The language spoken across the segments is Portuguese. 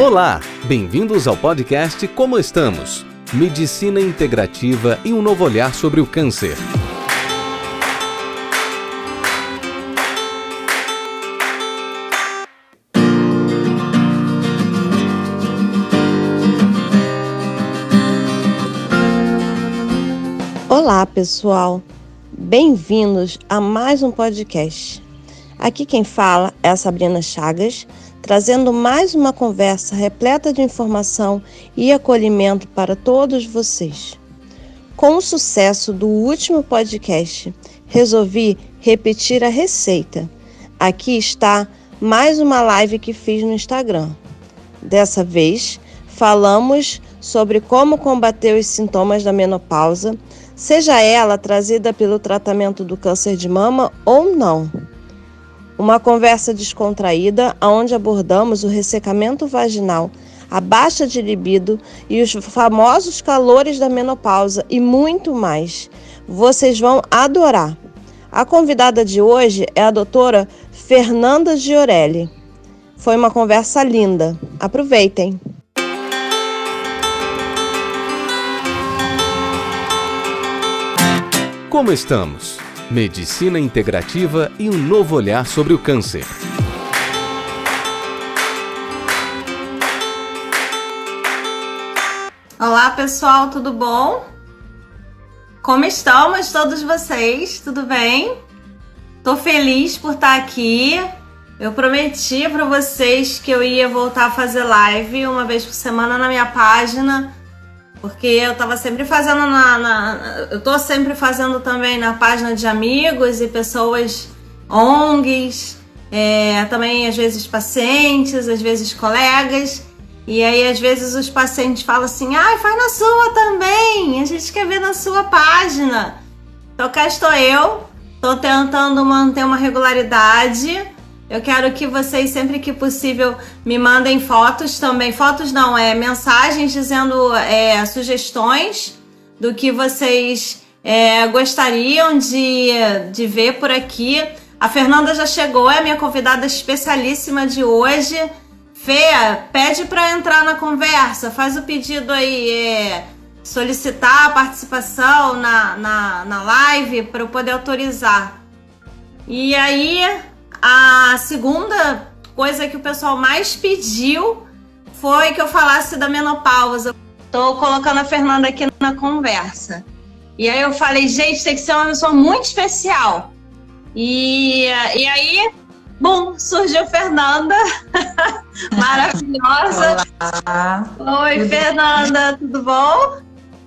Olá, bem-vindos ao podcast Como Estamos? Medicina integrativa e um novo olhar sobre o câncer. Olá, pessoal. Bem-vindos a mais um podcast. Aqui quem fala é a Sabrina Chagas, trazendo mais uma conversa repleta de informação e acolhimento para todos vocês. Com o sucesso do último podcast, resolvi repetir a receita. Aqui está mais uma live que fiz no Instagram. Dessa vez, falamos sobre como combater os sintomas da menopausa, seja ela trazida pelo tratamento do câncer de mama ou não. Uma conversa descontraída onde abordamos o ressecamento vaginal, a baixa de libido e os famosos calores da menopausa e muito mais. Vocês vão adorar. A convidada de hoje é a doutora Fernanda Giorelli. Foi uma conversa linda. Aproveitem! Como estamos? Medicina integrativa e um novo olhar sobre o câncer. Olá pessoal, tudo bom? Como estamos todos vocês? Tudo bem? Tô feliz por estar aqui. Eu prometi para vocês que eu ia voltar a fazer live uma vez por semana na minha página porque eu tava sempre fazendo na, na, Eu tô sempre fazendo também na página de amigos e pessoas ONGs, é, também às vezes pacientes, às vezes colegas. E aí, às vezes, os pacientes falam assim: ah, faz na sua também, a gente quer ver na sua página. Então, cá estou eu, tô tentando manter uma regularidade eu quero que vocês, sempre que possível, me mandem fotos também. Fotos não, é mensagens dizendo é, sugestões do que vocês é, gostariam de, de ver por aqui. A Fernanda já chegou, é a minha convidada especialíssima de hoje. Fê, pede para entrar na conversa, faz o pedido aí, é, solicitar a participação na, na, na live para eu poder autorizar. E aí, a segunda coisa que o pessoal mais pediu foi que eu falasse da menopausa. Tô colocando a Fernanda aqui na conversa. E aí eu falei, gente, tem que ser uma pessoa muito especial. E, e aí, bom, surgiu Fernanda, maravilhosa. Olá. Oi, tudo Fernanda, tudo bom?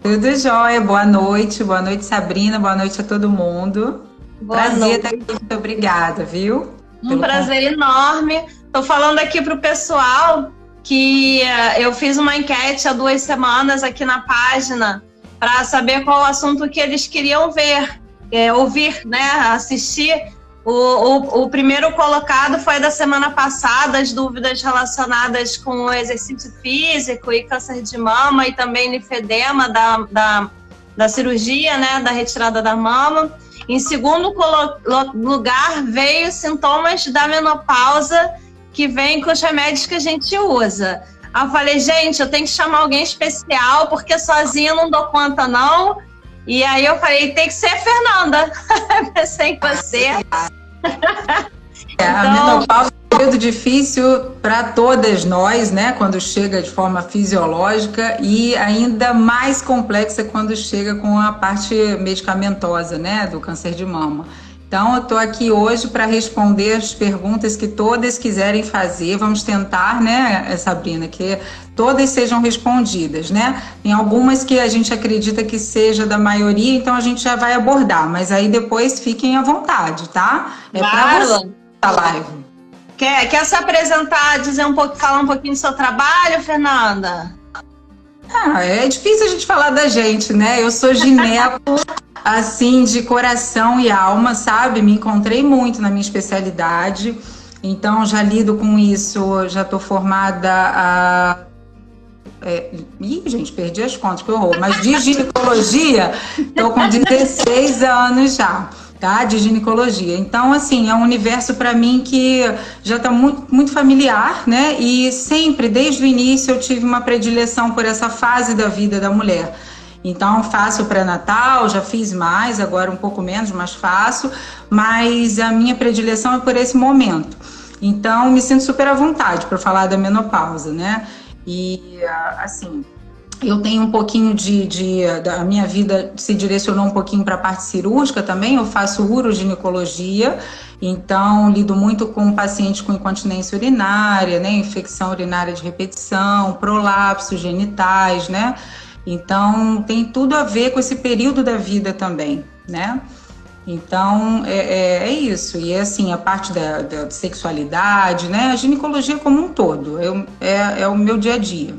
Tudo jóia, boa noite, boa noite, Sabrina, boa noite a todo mundo. Boa Prazer noite. estar aqui, muito obrigada, viu? Um prazer enorme. Estou falando aqui para o pessoal que uh, eu fiz uma enquete há duas semanas aqui na página para saber qual o assunto que eles queriam ver, é, ouvir, né, assistir. O, o, o, primeiro colocado foi da semana passada, as dúvidas relacionadas com o exercício físico e câncer de mama e também linfedema da, da, da cirurgia, né, da retirada da mama. Em segundo lugar, veio sintomas da menopausa que vem com os remédios que a gente usa. Aí eu falei, gente, eu tenho que chamar alguém especial, porque sozinha não dou conta, não. E aí eu falei, tem que ser a Fernanda. Pensei em você. É, então... A menopausa período difícil para todas nós, né? Quando chega de forma fisiológica e ainda mais complexa quando chega com a parte medicamentosa, né? Do câncer de mama. Então, eu estou aqui hoje para responder as perguntas que todas quiserem fazer. Vamos tentar, né, Sabrina, que todas sejam respondidas, né? Tem algumas que a gente acredita que seja da maioria, então a gente já vai abordar, mas aí depois fiquem à vontade, tá? É para você a live. Quer, quer se apresentar, dizer um pouco, falar um pouquinho do seu trabalho, Fernanda? Ah, é difícil a gente falar da gente, né? Eu sou gineco, assim, de coração e alma, sabe? Me encontrei muito na minha especialidade. Então, já lido com isso, já estou formada a. É, ih, gente, perdi as contas, que horror. Mas de ginecologia, estou com 16 anos já. Tá? De ginecologia. Então, assim, é um universo para mim que já está muito, muito familiar, né? E sempre, desde o início, eu tive uma predileção por essa fase da vida da mulher. Então, faço pré-natal, já fiz mais, agora um pouco menos, mas faço. Mas a minha predileção é por esse momento. Então, me sinto super à vontade para falar da menopausa, né? E, assim, eu tenho um pouquinho de, de da minha vida se direcionou um pouquinho para a parte cirúrgica também. Eu faço uroginecologia, então lido muito com pacientes com incontinência urinária, né, infecção urinária de repetição, prolapsos genitais, né. Então tem tudo a ver com esse período da vida também, né. Então é, é, é isso. E é assim a parte da, da, sexualidade, né, a ginecologia como um todo, eu, é, é o meu dia a dia.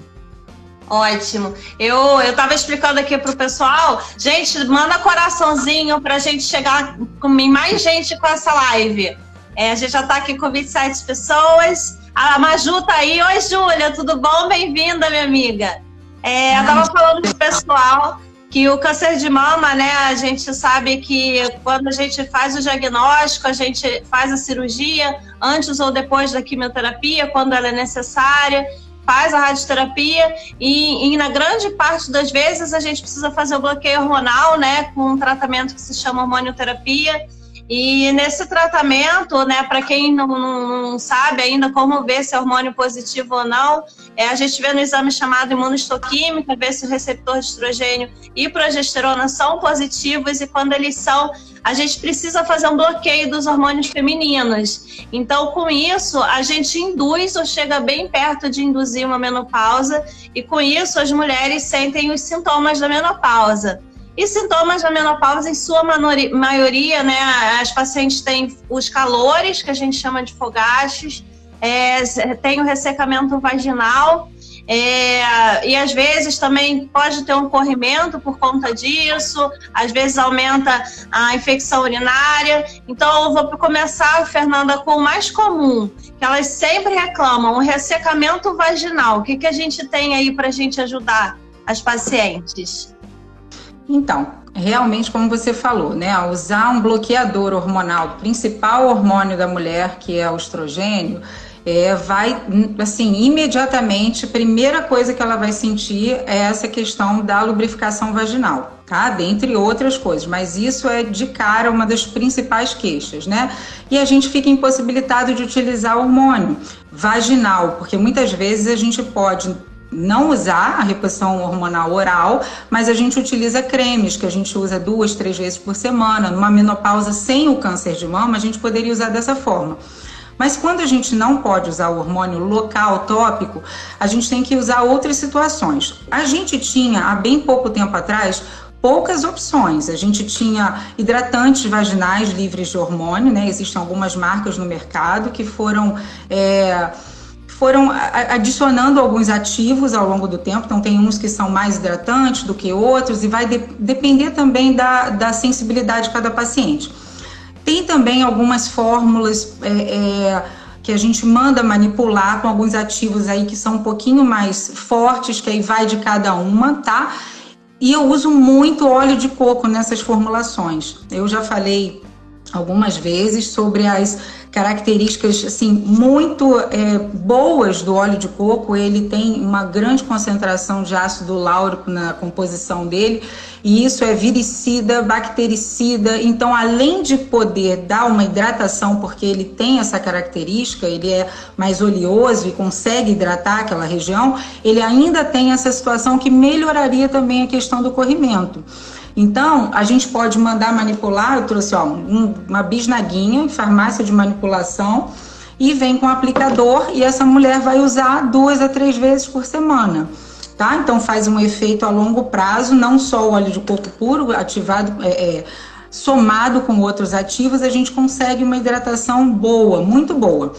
Ótimo. Eu eu tava explicando aqui pro pessoal, gente, manda coraçãozinho pra gente chegar com mais gente com essa live. É, a gente já tá aqui com 27 pessoas. A Maju tá aí. Oi, Júlia, tudo bom? Bem-vinda, minha amiga. É, eu tava falando pro pessoal que o câncer de mama, né, a gente sabe que quando a gente faz o diagnóstico, a gente faz a cirurgia antes ou depois da quimioterapia, quando ela é necessária faz a radioterapia e, e, na grande parte das vezes a gente precisa fazer o bloqueio hormonal, né, com um tratamento que se chama hormonioterapia. E nesse tratamento, né, para quem não, não, sabe ainda como ver se é hormônio positivo ou não, é, a gente vê no exame chamado imunohistoquímica, ver se o receptor de estrogênio e progesterona são positivos e quando eles são, a gente precisa fazer um bloqueio dos hormônios femininos. Então, com isso, a gente induz ou chega bem perto de induzir uma menopausa e com isso as mulheres sentem os sintomas da menopausa. E sintomas da menopausa, em sua maioria, né, as pacientes têm os calores, que a gente chama de fogachos, é, tem o ressecamento vaginal, é, e às vezes também pode ter um corrimento por conta disso, às vezes aumenta a infecção urinária. Então, eu vou começar, Fernanda, com o mais comum, que elas sempre reclamam, o ressecamento vaginal. O que, que a gente tem aí para a gente ajudar as pacientes? Então, realmente, como você falou, né, usar um bloqueador hormonal, o principal hormônio da mulher, que é o estrogênio, é, vai, assim, imediatamente, primeira coisa que ela vai sentir é essa questão da lubrificação vaginal, tá? Dentre outras coisas, mas isso é de cara uma das principais queixas, né? E a gente fica impossibilitado de utilizar hormônio vaginal, porque muitas vezes a gente pode não usar a reposição hormonal oral, mas a gente utiliza cremes que a gente usa duas, três vezes por semana. Numa menopausa sem o câncer de mama, a gente poderia usar dessa forma. Mas quando a gente não pode usar o hormônio local tópico, a gente tem que usar outras situações. A gente tinha há bem pouco tempo atrás poucas opções. A gente tinha hidratantes vaginais livres de hormônio, né? Existem algumas marcas no mercado que foram é, foram adicionando alguns ativos ao longo do tempo, então tem uns que são mais hidratantes do que outros, e vai de, depender também da, da sensibilidade de cada paciente. Tem também algumas fórmulas é, é, que a gente manda manipular com alguns ativos aí que são um pouquinho mais fortes, que aí vai de cada uma, tá? E eu uso muito óleo de coco nessas formulações. Eu já falei algumas vezes sobre as características assim muito é, boas do óleo de coco. Ele tem uma grande concentração de ácido láurico na composição dele e isso é viricida, bactericida. Então, além de poder dar uma hidratação, porque ele tem essa característica, ele é mais oleoso e consegue hidratar aquela região, ele ainda tem essa situação que melhoraria também a questão do corrimento. Então, a gente pode mandar manipular, eu trouxe ó, um, uma bisnaguinha em farmácia de manipulação e vem com aplicador e essa mulher vai usar duas a três vezes por semana. Tá? Então faz um efeito a longo prazo, não só o óleo de coco puro ativado, é, é, somado com outros ativos, a gente consegue uma hidratação boa, muito boa.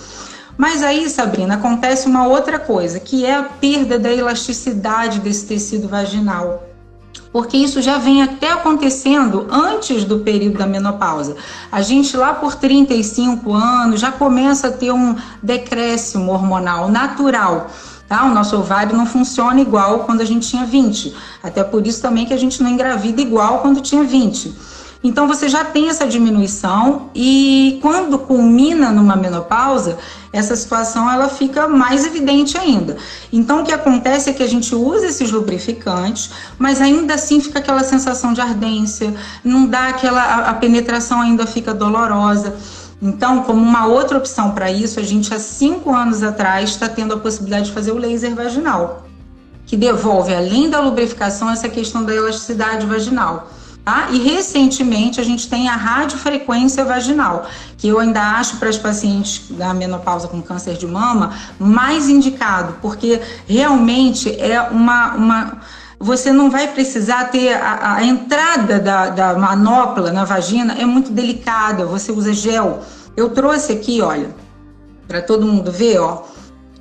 Mas aí, Sabrina, acontece uma outra coisa, que é a perda da elasticidade desse tecido vaginal porque isso já vem até acontecendo antes do período da menopausa. A gente lá por 35 anos já começa a ter um decréscimo hormonal natural. Tá? O nosso ovário não funciona igual quando a gente tinha 20. Até por isso também que a gente não engravida igual quando tinha 20. Então você já tem essa diminuição e quando culmina numa menopausa, essa situação ela fica mais evidente ainda. Então o que acontece é que a gente usa esses lubrificantes, mas ainda assim fica aquela sensação de ardência, não dá aquela a, a penetração ainda fica dolorosa. Então, como uma outra opção para isso, a gente há cinco anos atrás está tendo a possibilidade de fazer o laser vaginal, que devolve, além da lubrificação, essa questão da elasticidade vaginal. Tá? E recentemente a gente tem a radiofrequência vaginal, que eu ainda acho para as pacientes da menopausa com câncer de mama mais indicado, porque realmente é uma, uma você não vai precisar ter a, a entrada da, da, manopla na vagina, é muito delicada, você usa gel. Eu trouxe aqui, olha, para todo mundo ver, ó.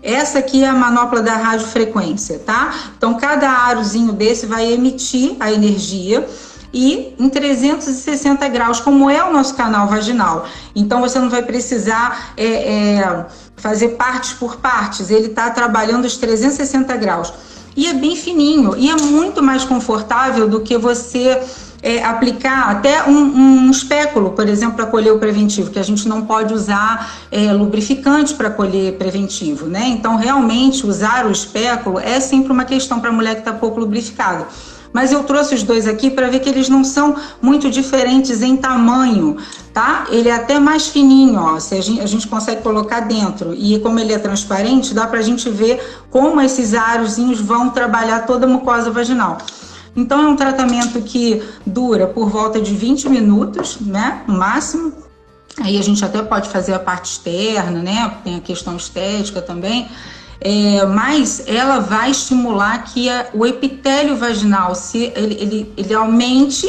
Essa aqui é a manopla da radiofrequência, tá? Então, cada arozinho desse vai emitir a energia e em 360 graus, como é o nosso canal vaginal. Então, você não vai precisar é, é, fazer partes por partes, ele está trabalhando os 360 graus e é bem fininho e é muito mais confortável do que você é, aplicar até um, um espéculo, por exemplo, para colher o preventivo, que a gente não pode usar é, lubrificante para colher preventivo, né? Então, realmente, usar o espéculo é sempre uma questão para a mulher que está pouco lubrificada. Mas eu trouxe os dois aqui para ver que eles não são muito diferentes em tamanho, tá? Ele é até mais fininho, ó, se a gente, a gente consegue colocar dentro. E como ele é transparente, dá para a gente ver como esses arozinhos vão trabalhar toda a mucosa vaginal. Então é um tratamento que dura por volta de 20 minutos, né, no máximo. Aí a gente até pode fazer a parte externa, né? Tem a questão estética também é, mas ela vai estimular que a, o epitélio vaginal se ele, ele, ele aumente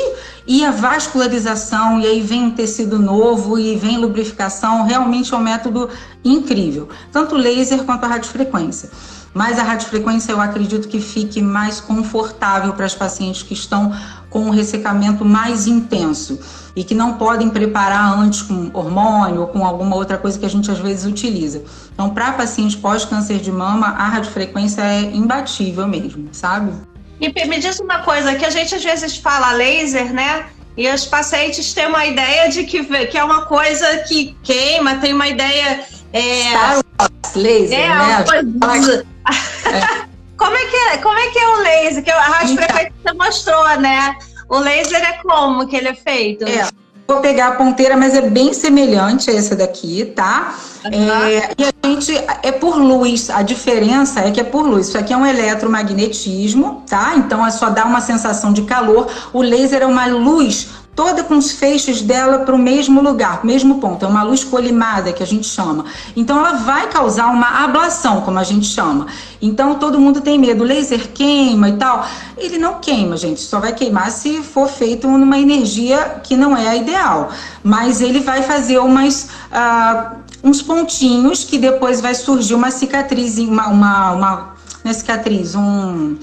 e a vascularização, e aí vem um tecido novo e vem lubrificação, realmente é um método incrível, tanto laser quanto a radiofrequência. Mas a radiofrequência eu acredito que fique mais confortável para as pacientes que estão com um ressecamento mais intenso e que não podem preparar antes com hormônio ou com alguma outra coisa que a gente às vezes utiliza. Então, para pacientes pós-câncer de mama, a radiofrequência é imbatível mesmo, sabe? E me diz uma coisa, que a gente às vezes fala laser, né? E os pacientes têm uma ideia de que, que é uma coisa que queima, tem uma ideia. É, Star Wars, laser, é, né? Coisa... É. Como é que é, como é, que é o laser? Que a rádio então. mostrou, né? O laser é como que ele é feito? É. Vou pegar a ponteira, mas é bem semelhante a essa daqui, tá? Uhum. É, e a gente é por luz. A diferença é que é por luz. Isso aqui é um eletromagnetismo, tá? Então é só dar uma sensação de calor. O laser é uma luz toda com os feixes dela para o mesmo lugar, mesmo ponto. É uma luz colimada que a gente chama. Então ela vai causar uma ablação, como a gente chama. Então todo mundo tem medo. O laser queima e tal. Ele não queima, gente. Só vai queimar se for feito numa energia que não é a ideal. Mas ele vai fazer umas. Uh, uns pontinhos que depois vai surgir uma cicatriz, uma, uma, uma, uma cicatriz, um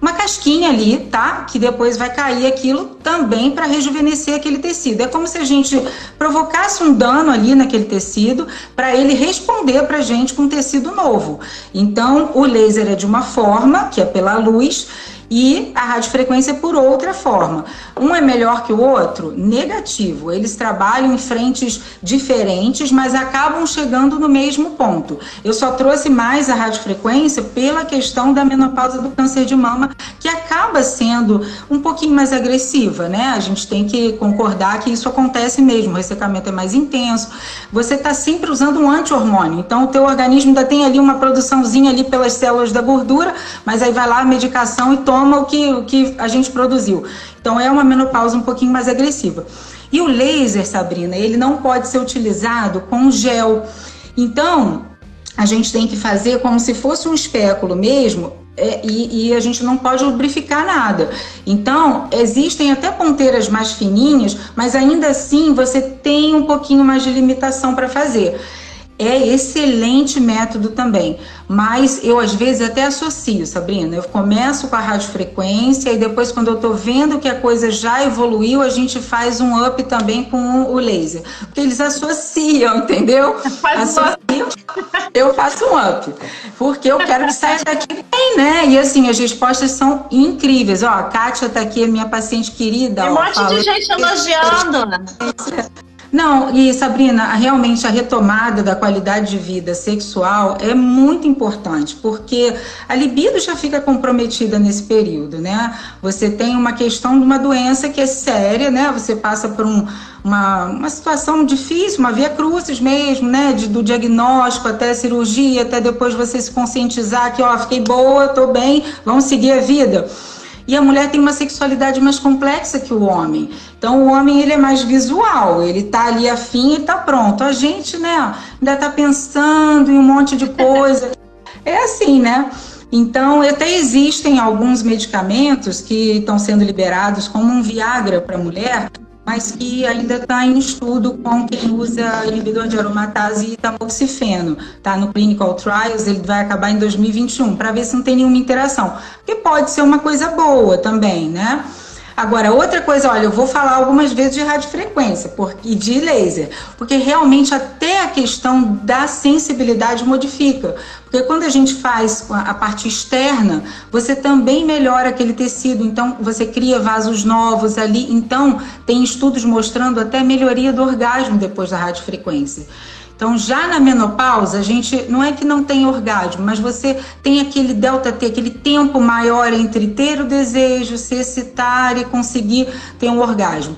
uma casquinha ali, tá? Que depois vai cair aquilo também para rejuvenescer aquele tecido. É como se a gente provocasse um dano ali naquele tecido para ele responder para a gente com um tecido novo. Então, o laser é de uma forma, que é pela luz, e a radiofrequência por outra forma. Um é melhor que o outro? Negativo. Eles trabalham em frentes diferentes, mas acabam chegando no mesmo ponto. Eu só trouxe mais a radiofrequência pela questão da menopausa do câncer de mama, que acaba sendo um pouquinho mais agressiva, né? A gente tem que concordar que isso acontece mesmo, o ressecamento é mais intenso. Você está sempre usando um anti-hormônio, então o teu organismo ainda tem ali uma produçãozinha ali pelas células da gordura, mas aí vai lá a medicação e toma toma o que, o que a gente produziu. Então é uma menopausa um pouquinho mais agressiva. E o laser, Sabrina, ele não pode ser utilizado com gel. Então, a gente tem que fazer como se fosse um espéculo mesmo, é, e, e, a gente não pode lubrificar nada. Então, existem até ponteiras mais fininhas, mas ainda assim você tem um pouquinho mais de limitação para fazer é excelente método também, mas eu às vezes até associo, Sabrina. Eu começo com a radiofrequência e depois, quando eu tô vendo que a coisa já evoluiu, a gente faz um up também com o laser. Porque eles associam, entendeu? Faz associam. eu faço um up. Porque eu quero que saia daqui bem, né? E assim, as respostas são incríveis. Ó, a Kátia tá aqui, minha paciente querida. Tem um monte de gente elogiando. Não, e Sabrina, realmente a retomada da qualidade de vida sexual é muito importante, porque a libido já fica comprometida nesse período, né? Você tem uma questão de uma doença que é séria, né? Você passa por um, uma, uma situação difícil, uma via crucis mesmo, né? De, do diagnóstico até a cirurgia, até depois você se conscientizar que, ó, fiquei boa, tô bem, vamos seguir a vida. E a mulher tem uma sexualidade mais complexa que o homem. Então o homem ele é mais visual, ele tá ali afim e tá pronto. A gente, né, ainda tá pensando em um monte de coisa. É assim, né? Então, até existem alguns medicamentos que estão sendo liberados como um Viagra para a mulher, mas que ainda está em estudo com quem usa inibidor de aromatase e tamoxifeno. Tá no clinical trials, ele vai acabar em 2021, para ver se não tem nenhuma interação. Que pode ser uma coisa boa também, né? Agora, outra coisa, olha, eu vou falar algumas vezes de radiofrequência porque, e de laser, porque realmente até a questão da sensibilidade modifica. Porque quando a gente faz a parte externa, você também melhora aquele tecido, então você cria vasos novos ali. Então, tem estudos mostrando até melhoria do orgasmo depois da radiofrequência. Então, já na menopausa, a gente não é que não tem orgasmo, mas você tem aquele delta T, aquele tempo maior entre ter o desejo, se excitar e conseguir ter um orgasmo.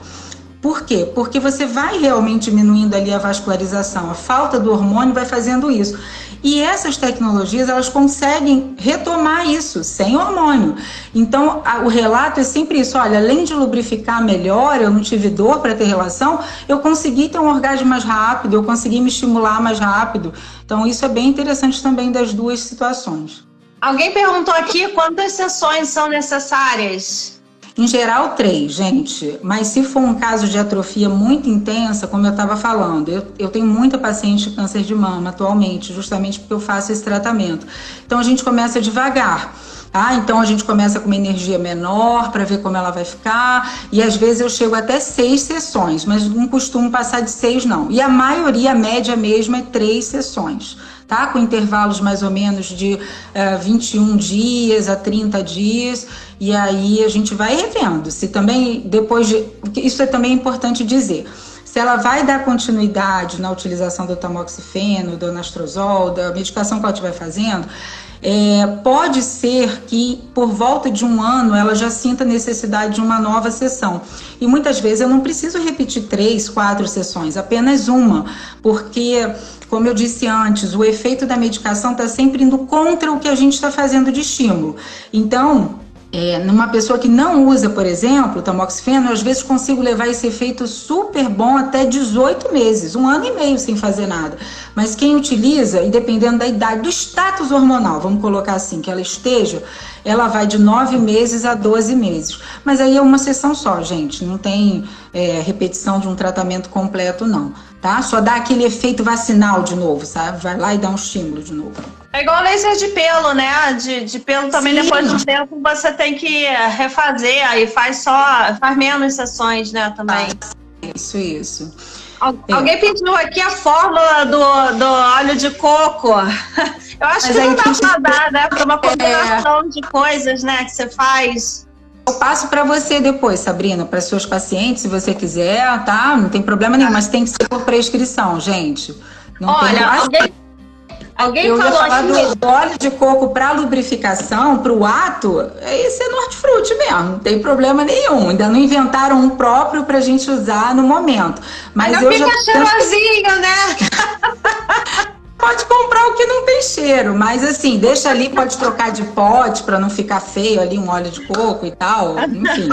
Por quê? Porque você vai realmente diminuindo ali a vascularização. A falta do hormônio vai fazendo isso. E essas tecnologias, elas conseguem retomar isso sem hormônio. Então, a, o relato é sempre isso: olha, além de lubrificar melhor, eu não tive dor para ter relação, eu consegui ter um orgasmo mais rápido, eu consegui me estimular mais rápido. Então, isso é bem interessante também das duas situações. Alguém perguntou aqui quantas sessões são necessárias? Em geral, três, gente. Mas se for um caso de atrofia muito intensa, como eu estava falando, eu, eu tenho muita paciente de câncer de mama atualmente, justamente porque eu faço esse tratamento. Então a gente começa devagar. Ah, então a gente começa com uma energia menor para ver como ela vai ficar. E às vezes eu chego até seis sessões, mas não costumo passar de seis, não. E a maioria, a média mesmo, é três sessões tá? Com intervalos mais ou menos de uh, eh, 21 dias a 30 dias, e aí a gente vai revendo. Se também, depois de. Isso é também importante dizer. Se ela vai dar continuidade na utilização do tamoxifeno, do anastrozol, da medicação que ela estiver fazendo, é, pode ser que por volta de um ano ela já sinta necessidade de uma nova sessão. E muitas vezes eu não preciso repetir três, quatro sessões, apenas uma, porque, como eu disse antes, o efeito da medicação está sempre indo contra o que a gente está fazendo de estímulo. Então, é, numa pessoa que não usa, por exemplo, tamoxifeno, às vezes consigo levar esse efeito super bom até 18 meses, um ano e meio sem fazer nada. Mas quem utiliza, e dependendo da idade, do status hormonal, vamos colocar assim, que ela esteja, ela vai de 9 meses a 12 meses. Mas aí é uma sessão só, gente, não tem é, repetição de um tratamento completo, não, tá? Só dá aquele efeito vacinal de novo, sabe? Vai lá e dá um estímulo de novo. É igual laser de pelo, né? De, de pelo também, Sim. depois de tempo, você tem que refazer, aí faz só, faz menos sessões, né, também. Ah, isso, isso. Al é. Alguém pediu aqui a fórmula do, do óleo de coco. Eu acho Mas que não dá pra dar, né? Para uma combinação é... de coisas, né, que você faz. Eu passo para você depois, Sabrina, para seus pacientes, se você quiser, tá? Não tem problema nenhum, mas tem que ser por prescrição, gente. Não Olha, tem... alguém, Alguém eu falou falar assim... do óleo de coco para lubrificação, para o ato, esse é hortifruti mesmo, não tem problema nenhum. Ainda não inventaram um próprio para a gente usar no momento. Mas, Mas não fica já... cheirosinho, né? pode comprar o que não tem cheiro, mas assim, deixa ali, pode trocar de pote para não ficar feio ali um óleo de coco e tal, enfim.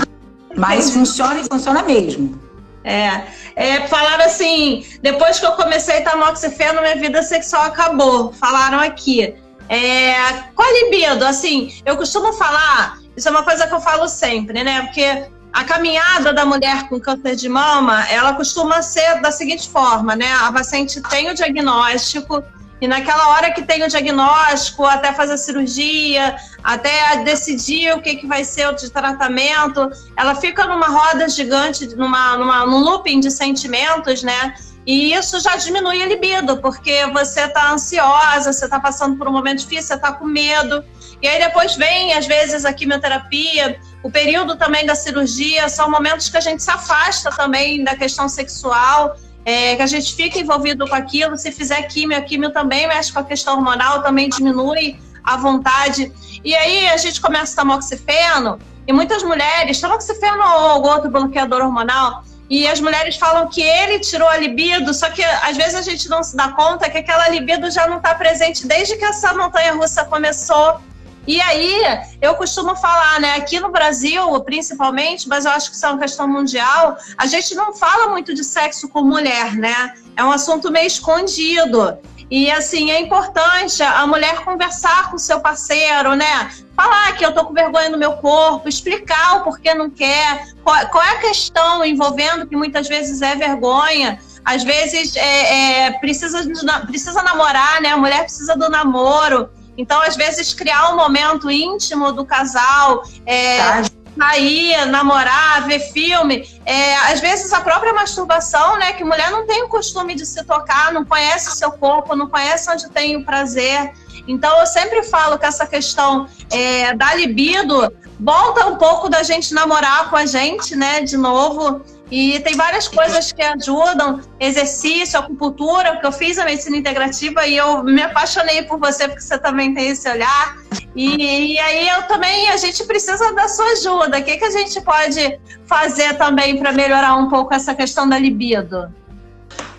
Mas funciona e funciona mesmo. É, é, falaram assim, depois que eu comecei tamoxifeno, minha vida sexual acabou. Falaram aqui. É, qual a libido? Assim, eu costumo falar, isso é uma coisa que eu falo sempre, né? Porque a caminhada da mulher com câncer de mama, ela costuma ser da seguinte forma, né? A paciente tem o diagnóstico, e naquela hora que tem o diagnóstico, até fazer a cirurgia, até decidir o que, que vai ser o tratamento, ela fica numa roda gigante, numa, numa, num looping de sentimentos, né? E isso já diminui a libido, porque você está ansiosa, você está passando por um momento difícil, você está com medo. E aí depois vem, às vezes, a quimioterapia, o período também da cirurgia, são momentos que a gente se afasta também da questão sexual, é, que a gente fica envolvido com aquilo. Se fizer químio, a químio também mexe com a questão hormonal, também diminui a vontade. E aí a gente começa tamoxifeno, e muitas mulheres, tamoxifeno ou algum outro bloqueador hormonal, e as mulheres falam que ele tirou a libido, só que às vezes a gente não se dá conta que aquela libido já não está presente desde que essa montanha russa começou. E aí, eu costumo falar, né, aqui no Brasil, principalmente, mas eu acho que isso é uma questão mundial, a gente não fala muito de sexo com mulher, né? É um assunto meio escondido. E assim, é importante a mulher conversar com o seu parceiro, né? Falar que eu tô com vergonha no meu corpo, explicar o porquê não quer, qual, qual é a questão envolvendo que muitas vezes é vergonha. Às vezes é, é, precisa, precisa namorar, né? A mulher precisa do namoro. Então, às vezes, criar um momento íntimo do casal, é, sair, namorar, ver filme. É, às vezes a própria masturbação, né? Que mulher não tem o costume de se tocar, não conhece o seu corpo, não conhece onde tem o prazer. Então eu sempre falo que essa questão é, da libido volta um pouco da gente namorar com a gente, né? De novo. E tem várias coisas que ajudam, exercício, acupuntura, que eu fiz a medicina integrativa e eu me apaixonei por você porque você também tem esse olhar. E, e aí eu também, a gente precisa da sua ajuda. O que, que a gente pode fazer também para melhorar um pouco essa questão da libido?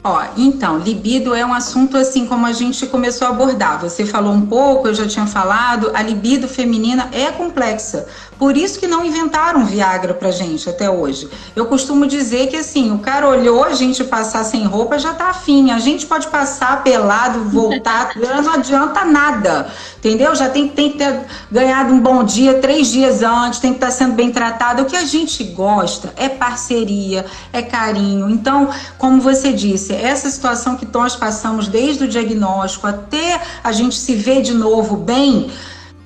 Ó, então, libido é um assunto assim como a gente começou a abordar. Você falou um pouco, eu já tinha falado, a libido feminina é complexa. Por isso que não inventaram Viagra pra gente até hoje. Eu costumo dizer que assim, o cara olhou a gente passar sem roupa, já tá afim. A gente pode passar pelado, voltar, não adianta nada. Entendeu? Já tem, tem que ter ganhado um bom dia três dias antes, tem que estar tá sendo bem tratado. O que a gente gosta é parceria, é carinho. Então, como você disse, essa situação que nós passamos desde o diagnóstico até a gente se ver de novo bem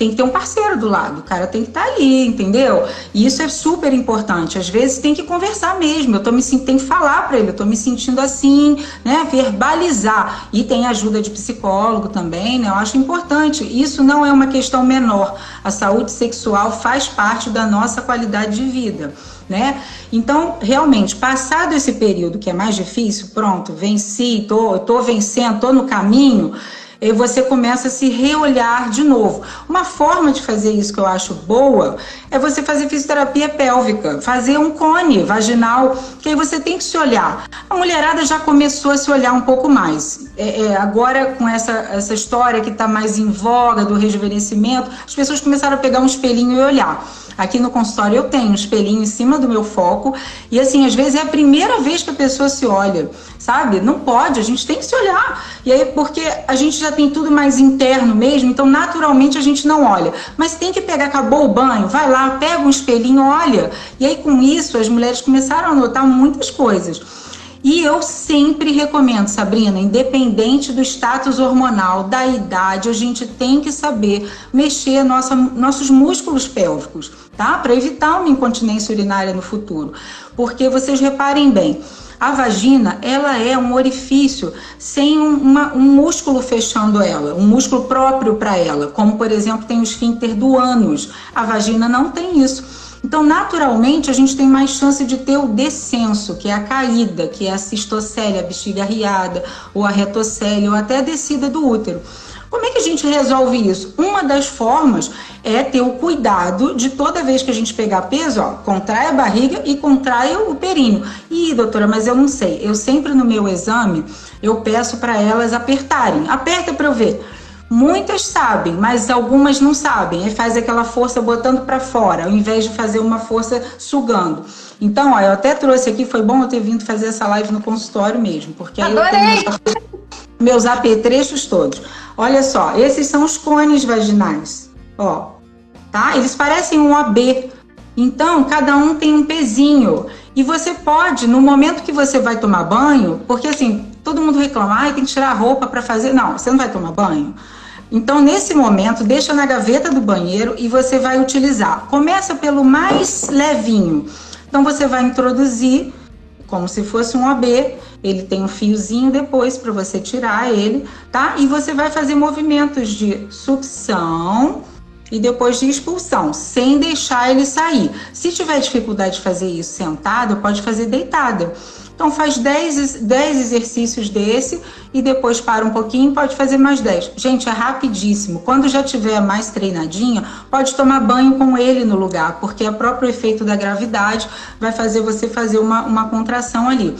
tem que ter um parceiro do lado, o cara tem que estar tá ali, entendeu? E isso é super importante. Às vezes tem que conversar mesmo, eu tô me tem que falar para ele, eu tô me sentindo assim, né? Verbalizar. E tem ajuda de psicólogo também, né? Eu acho importante. Isso não é uma questão menor. A saúde sexual faz parte da nossa qualidade de vida. Né? Então, realmente, passado esse período que é mais difícil, pronto, venci, tô, tô vencendo, tô no caminho, e você começa a se reolhar de novo. Uma forma de fazer isso que eu acho boa é você fazer fisioterapia pélvica, fazer um cone vaginal, que aí você tem que se olhar. A mulherada já começou a se olhar um pouco mais. É, é, agora, com essa, essa história que está mais em voga do rejuvenescimento, as pessoas começaram a pegar um espelhinho e olhar. Aqui no consultório eu tenho um espelhinho em cima do meu foco e assim, às vezes é a primeira vez que a pessoa se olha, sabe? Não pode, a gente tem que se olhar. E aí porque a gente já tem tudo mais interno mesmo, então naturalmente a gente não olha. Mas tem que pegar, acabou o banho, vai lá, pega um espelhinho, olha. E aí com isso as mulheres começaram a notar muitas coisas. E eu sempre recomendo, Sabrina, independente do status hormonal, da idade, a gente tem que saber mexer nossa, nossos músculos pélvicos, tá? Para evitar uma incontinência urinária no futuro. Porque vocês reparem bem, a vagina, ela é um orifício sem uma, um músculo fechando ela, um músculo próprio para ela, como por exemplo tem o esfíncter do ânus. A vagina não tem isso. Então, naturalmente, a gente tem mais chance de ter o descenso, que é a caída, que é a cistocélia, a bexiga riada, ou a retocélia, ou até a descida do útero. Como é que a gente resolve isso? Uma das formas é ter o cuidado de toda vez que a gente pegar peso, ó, contrai a barriga e contrai o períneo. Ih, doutora, mas eu não sei. Eu sempre no meu exame, eu peço para elas apertarem. Aperta para eu ver. Muitas sabem, mas algumas não sabem. E faz aquela força botando para fora, ao invés de fazer uma força sugando. Então, ó, eu até trouxe aqui, foi bom eu ter vindo fazer essa live no consultório mesmo, porque aí Adorei. eu tenho meus apetrechos todos. Olha só, esses são os cones vaginais, ó, tá? Eles parecem um AB. Então, cada um tem um pezinho. E você pode, no momento que você vai tomar banho, porque assim, todo mundo reclama, ah, tem que tirar a roupa para fazer. Não, você não vai tomar banho. Então, nesse momento, deixa na gaveta do banheiro e você vai utilizar. Começa pelo mais levinho. Então, você vai introduzir como se fosse um AB ele tem um fiozinho depois para você tirar ele, tá? E você vai fazer movimentos de sucção e depois de expulsão, sem deixar ele sair. Se tiver dificuldade de fazer isso sentado, pode fazer deitada. Então faz 10, 10 exercícios desse e depois para um pouquinho, pode fazer mais 10. Gente, é rapidíssimo. Quando já tiver mais treinadinha, pode tomar banho com ele no lugar, porque o próprio efeito da gravidade vai fazer você fazer uma, uma contração ali.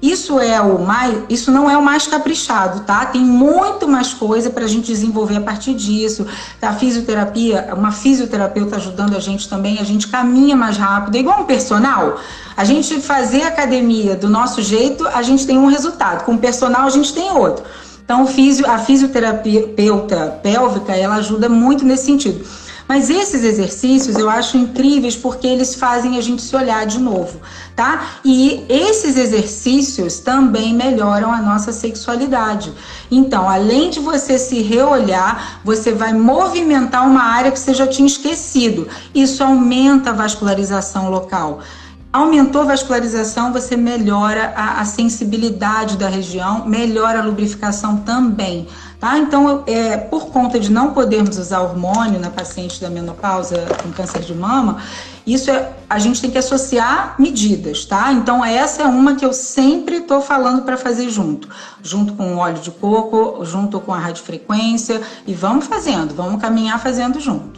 Isso é o mais, isso não é o mais caprichado, tá? Tem muito mais coisa para a gente desenvolver a partir disso. A fisioterapia, uma fisioterapeuta ajudando a gente também, a gente caminha mais rápido, é igual um personal. A gente fazer academia do nosso jeito, a gente tem um resultado. Com o personal, a gente tem outro. Então, a fisioterapeuta pélvica, ela ajuda muito nesse sentido. Mas esses exercícios eu acho incríveis porque eles fazem a gente se olhar de novo, tá? E esses exercícios também melhoram a nossa sexualidade. Então, além de você se reolhar, você vai movimentar uma área que você já tinha esquecido. Isso aumenta a vascularização local. Aumentou a vascularização, você melhora a, a sensibilidade da região, melhora a lubrificação também. Tá? Então, é, por conta de não podermos usar hormônio na paciente da menopausa com câncer de mama, isso é, a gente tem que associar medidas, tá? Então, essa é uma que eu sempre estou falando para fazer junto, junto com o óleo de coco, junto com a radiofrequência, e vamos fazendo, vamos caminhar fazendo junto.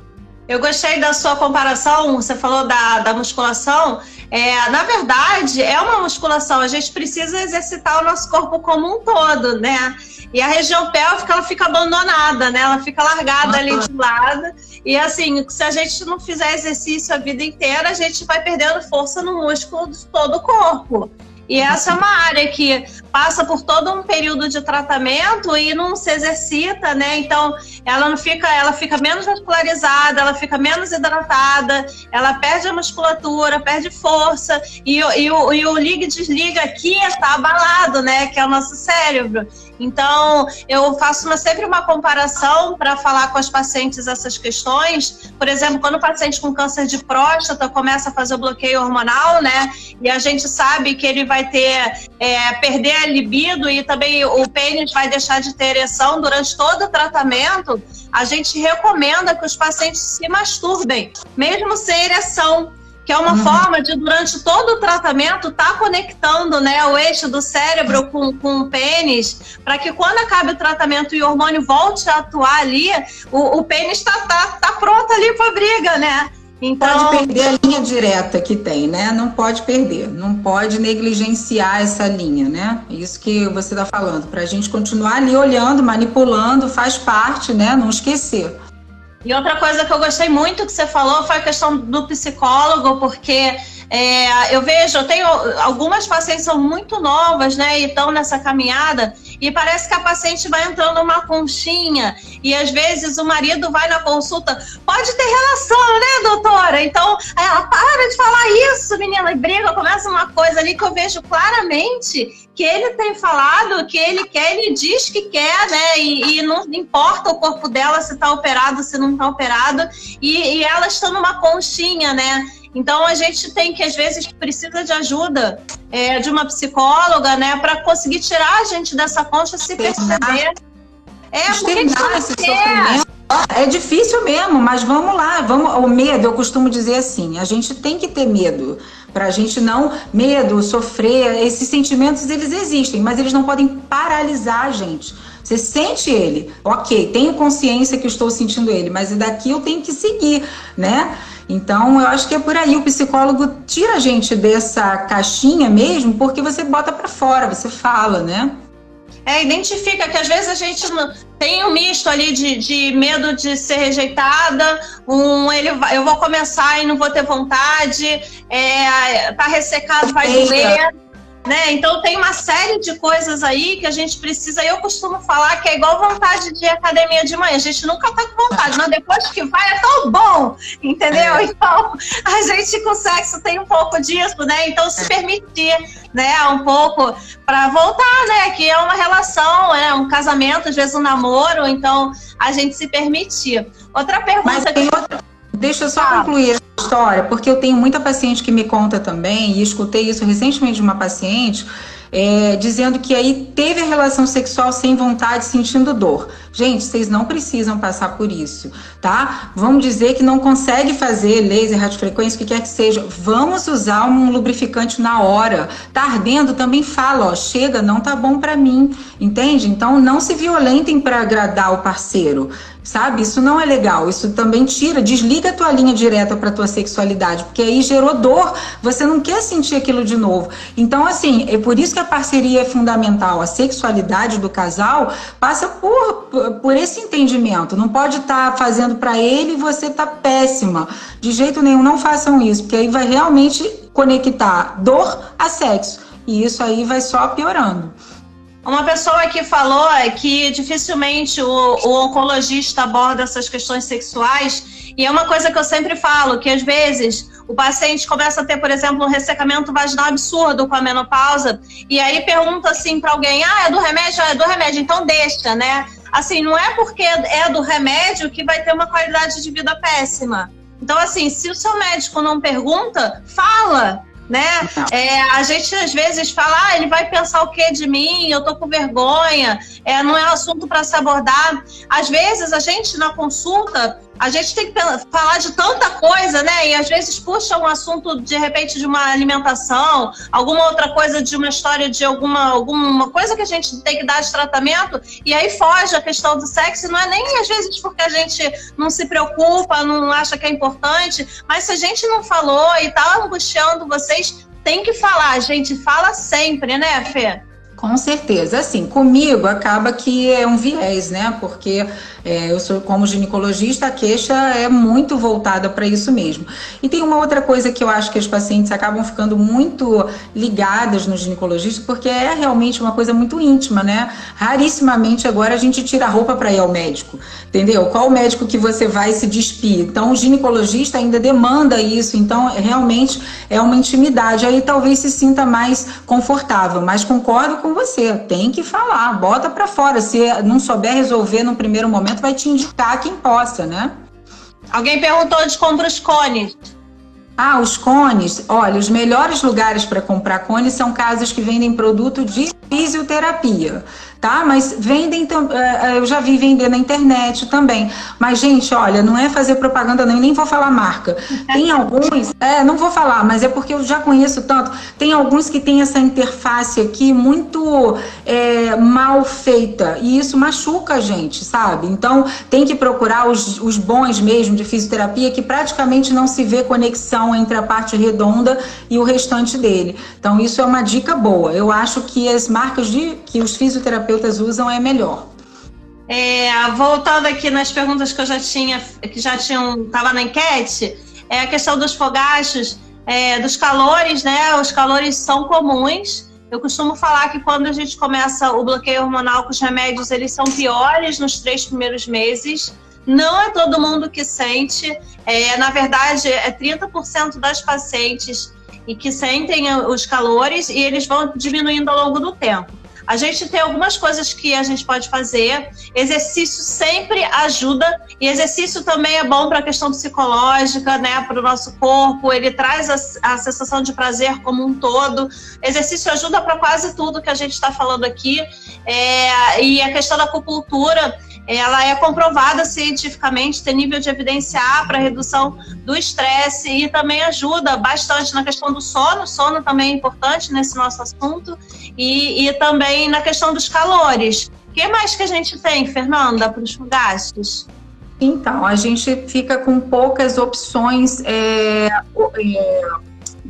Eu gostei da sua comparação, você falou da, da musculação. É, na verdade, é uma musculação, a gente precisa exercitar o nosso corpo como um todo, né? E a região pélvica ela fica abandonada, né? Ela fica largada ali de lado. E assim, se a gente não fizer exercício a vida inteira, a gente vai perdendo força no músculo de todo o corpo. E essa é uma área que passa por todo um período de tratamento e não se exercita, né? Então, ela não fica, ela fica menos vascularizada, ela fica menos hidratada, ela perde a musculatura, perde força e, e, o, e o liga e desliga aqui está abalado, né? Que é o nosso cérebro. Então, eu faço uma, sempre uma comparação para falar com as pacientes essas questões. Por exemplo, quando o paciente com câncer de próstata começa a fazer o bloqueio hormonal, né? E a gente sabe que ele vai ter, é, perder a libido e também o pênis vai deixar de ter ereção durante todo o tratamento, a gente recomenda que os pacientes se masturbem, mesmo sem ereção que é uma uhum. forma de, durante todo o tratamento, estar tá conectando né, o eixo do cérebro com, com o pênis, para que quando acabe o tratamento e o hormônio volte a atuar ali, o, o pênis está tá, tá pronto ali para briga, né? Então... Pode perder a linha direta que tem, né? Não pode perder, não pode negligenciar essa linha, né? Isso que você está falando, para a gente continuar ali olhando, manipulando, faz parte, né? Não esquecer. E outra coisa que eu gostei muito que você falou foi a questão do psicólogo, porque é, eu vejo, eu tenho algumas pacientes são muito novas, né, e estão nessa caminhada, e parece que a paciente vai entrando numa conchinha, e às vezes o marido vai na consulta, pode ter relação, né, doutora? Então, ela para de falar isso, menina, e briga, começa uma coisa ali que eu vejo claramente que ele tem falado que ele quer, ele diz que quer, né? E, e não importa o corpo dela se está operado, se não está operado, e, e elas estão numa conchinha, né? Então a gente tem que às vezes precisa de ajuda é, de uma psicóloga, né, para conseguir tirar a gente dessa concha, se perceber. É, Externar esse sofrimento. É difícil mesmo, mas vamos lá, vamos. O medo, eu costumo dizer assim, a gente tem que ter medo para a gente não medo, sofrer. Esses sentimentos eles existem, mas eles não podem paralisar a gente. Você sente ele, ok, tenho consciência que estou sentindo ele, mas daqui eu tenho que seguir, né? Então, eu acho que é por aí. O psicólogo tira a gente dessa caixinha mesmo, porque você bota para fora, você fala, né? É, identifica que às vezes a gente tem um misto ali de, de medo de ser rejeitada, um ele eu vou começar e não vou ter vontade, é, tá ressecado, vai doer. Né? Então tem uma série de coisas aí que a gente precisa. Eu costumo falar que é igual vontade de academia de manhã. A gente nunca tá com vontade, mas depois que vai é tão bom, entendeu? É. Então a gente com sexo tem um pouco disso, né? Então se permitir, né, um pouco para voltar, né? Que é uma relação, é um casamento, às vezes um namoro. Então a gente se permitir. Outra pergunta. Mas tem outra Deixa eu só ah. concluir essa história, porque eu tenho muita paciente que me conta também, e escutei isso recentemente de uma paciente, é, dizendo que aí teve a relação sexual sem vontade, sentindo dor. Gente, vocês não precisam passar por isso, tá? Vamos dizer que não consegue fazer laser, radiofrequência, o que quer que seja. Vamos usar um lubrificante na hora. Tá ardendo, também fala, ó, chega, não tá bom para mim, entende? Então não se violentem para agradar o parceiro sabe? Isso não é legal. Isso também tira, desliga a tua linha direta para tua sexualidade, porque aí gerou dor. Você não quer sentir aquilo de novo. Então, assim, é por isso que a parceria é fundamental. A sexualidade do casal passa por, por esse entendimento. Não pode estar tá fazendo para ele e você tá péssima. De jeito nenhum, não façam isso, porque aí vai realmente conectar dor a sexo. E isso aí vai só piorando. Uma pessoa que falou que dificilmente o, o, oncologista aborda essas questões sexuais, e é uma coisa que eu sempre falo, que às vezes o paciente começa a ter, por exemplo, um ressecamento vaginal absurdo com a menopausa, e aí pergunta assim para alguém: ah, é do remédio? É do remédio, então deixa, né? Assim, não é porque é do remédio que vai ter uma qualidade de vida péssima. Então, assim, se o seu médico não pergunta, fala né? É, a gente às vezes fala, ah, ele vai pensar o que de mim? Eu tô com vergonha, é, não é assunto para se abordar. Às vezes a gente na consulta a gente tem que falar de tanta coisa, né? E às vezes puxa um assunto de repente de uma alimentação, alguma outra coisa de uma história de alguma, alguma coisa que a gente tem que dar de tratamento, e aí foge a questão do sexo, não é nem às vezes porque a gente não se preocupa, não acha que é importante, mas se a gente não falou e tá angustiando vocês, tem que falar, a gente fala sempre, né, Fê? Com certeza. Assim, comigo acaba que é um viés, né? Porque é, eu sou, como ginecologista, a queixa é muito voltada para isso mesmo. E tem uma outra coisa que eu acho que as pacientes acabam ficando muito ligadas no ginecologista, porque é realmente uma coisa muito íntima, né? Rarissimamente agora a gente tira a roupa para ir ao médico, entendeu? Qual o médico que você vai se despir? Então, o ginecologista ainda demanda isso, então realmente é uma intimidade. Aí talvez se sinta mais confortável, mas concordo com você, tem que falar, bota para fora. Se não souber resolver no primeiro momento, vai te indicar quem possa, né? Alguém perguntou onde compra os cones. Ah, os cones. Olha, os melhores lugares para comprar cones são casas que vendem produto de fisioterapia tá? Mas vendem, é, é, eu já vi vender na internet também. Mas, gente, olha, não é fazer propaganda, não, nem vou falar marca. Tem alguns, é, não vou falar, mas é porque eu já conheço tanto. Tem alguns que tem essa interface aqui muito é, mal feita e isso machuca a gente, sabe? Então, tem que procurar os, os bons mesmo de fisioterapia que praticamente não se vê conexão entre a parte redonda e o restante dele. Então, isso é uma dica boa. Eu acho que as marcas de que os fisioterapeutas terapeutas usam é melhor. É, voltando aqui nas perguntas que eu já tinha, que já tinham, estava na enquete, é a questão dos fogachos, é, dos calores, né? Os calores são comuns. Eu costumo falar que quando a gente começa o bloqueio hormonal com os remédios, eles são piores nos três primeiros meses. Não é todo mundo que sente. É, na verdade, é 30% das pacientes e que sentem os calores e eles vão diminuindo ao longo do tempo. A gente tem algumas coisas que a gente pode fazer. Exercício sempre ajuda e exercício também é bom para a questão psicológica, né? Para o nosso corpo. Ele traz a, a, sensação de prazer como um todo. Exercício ajuda para quase tudo que a gente está falando aqui. É, e a questão da acupuntura ela é comprovada cientificamente, tem nível de evidência A para redução do estresse e também ajuda bastante na questão do sono. Sono também é importante nesse nosso assunto e, e também na questão dos calores. O que mais que a gente tem, Fernanda, para os gastos? Então, a gente fica com poucas opções é, é,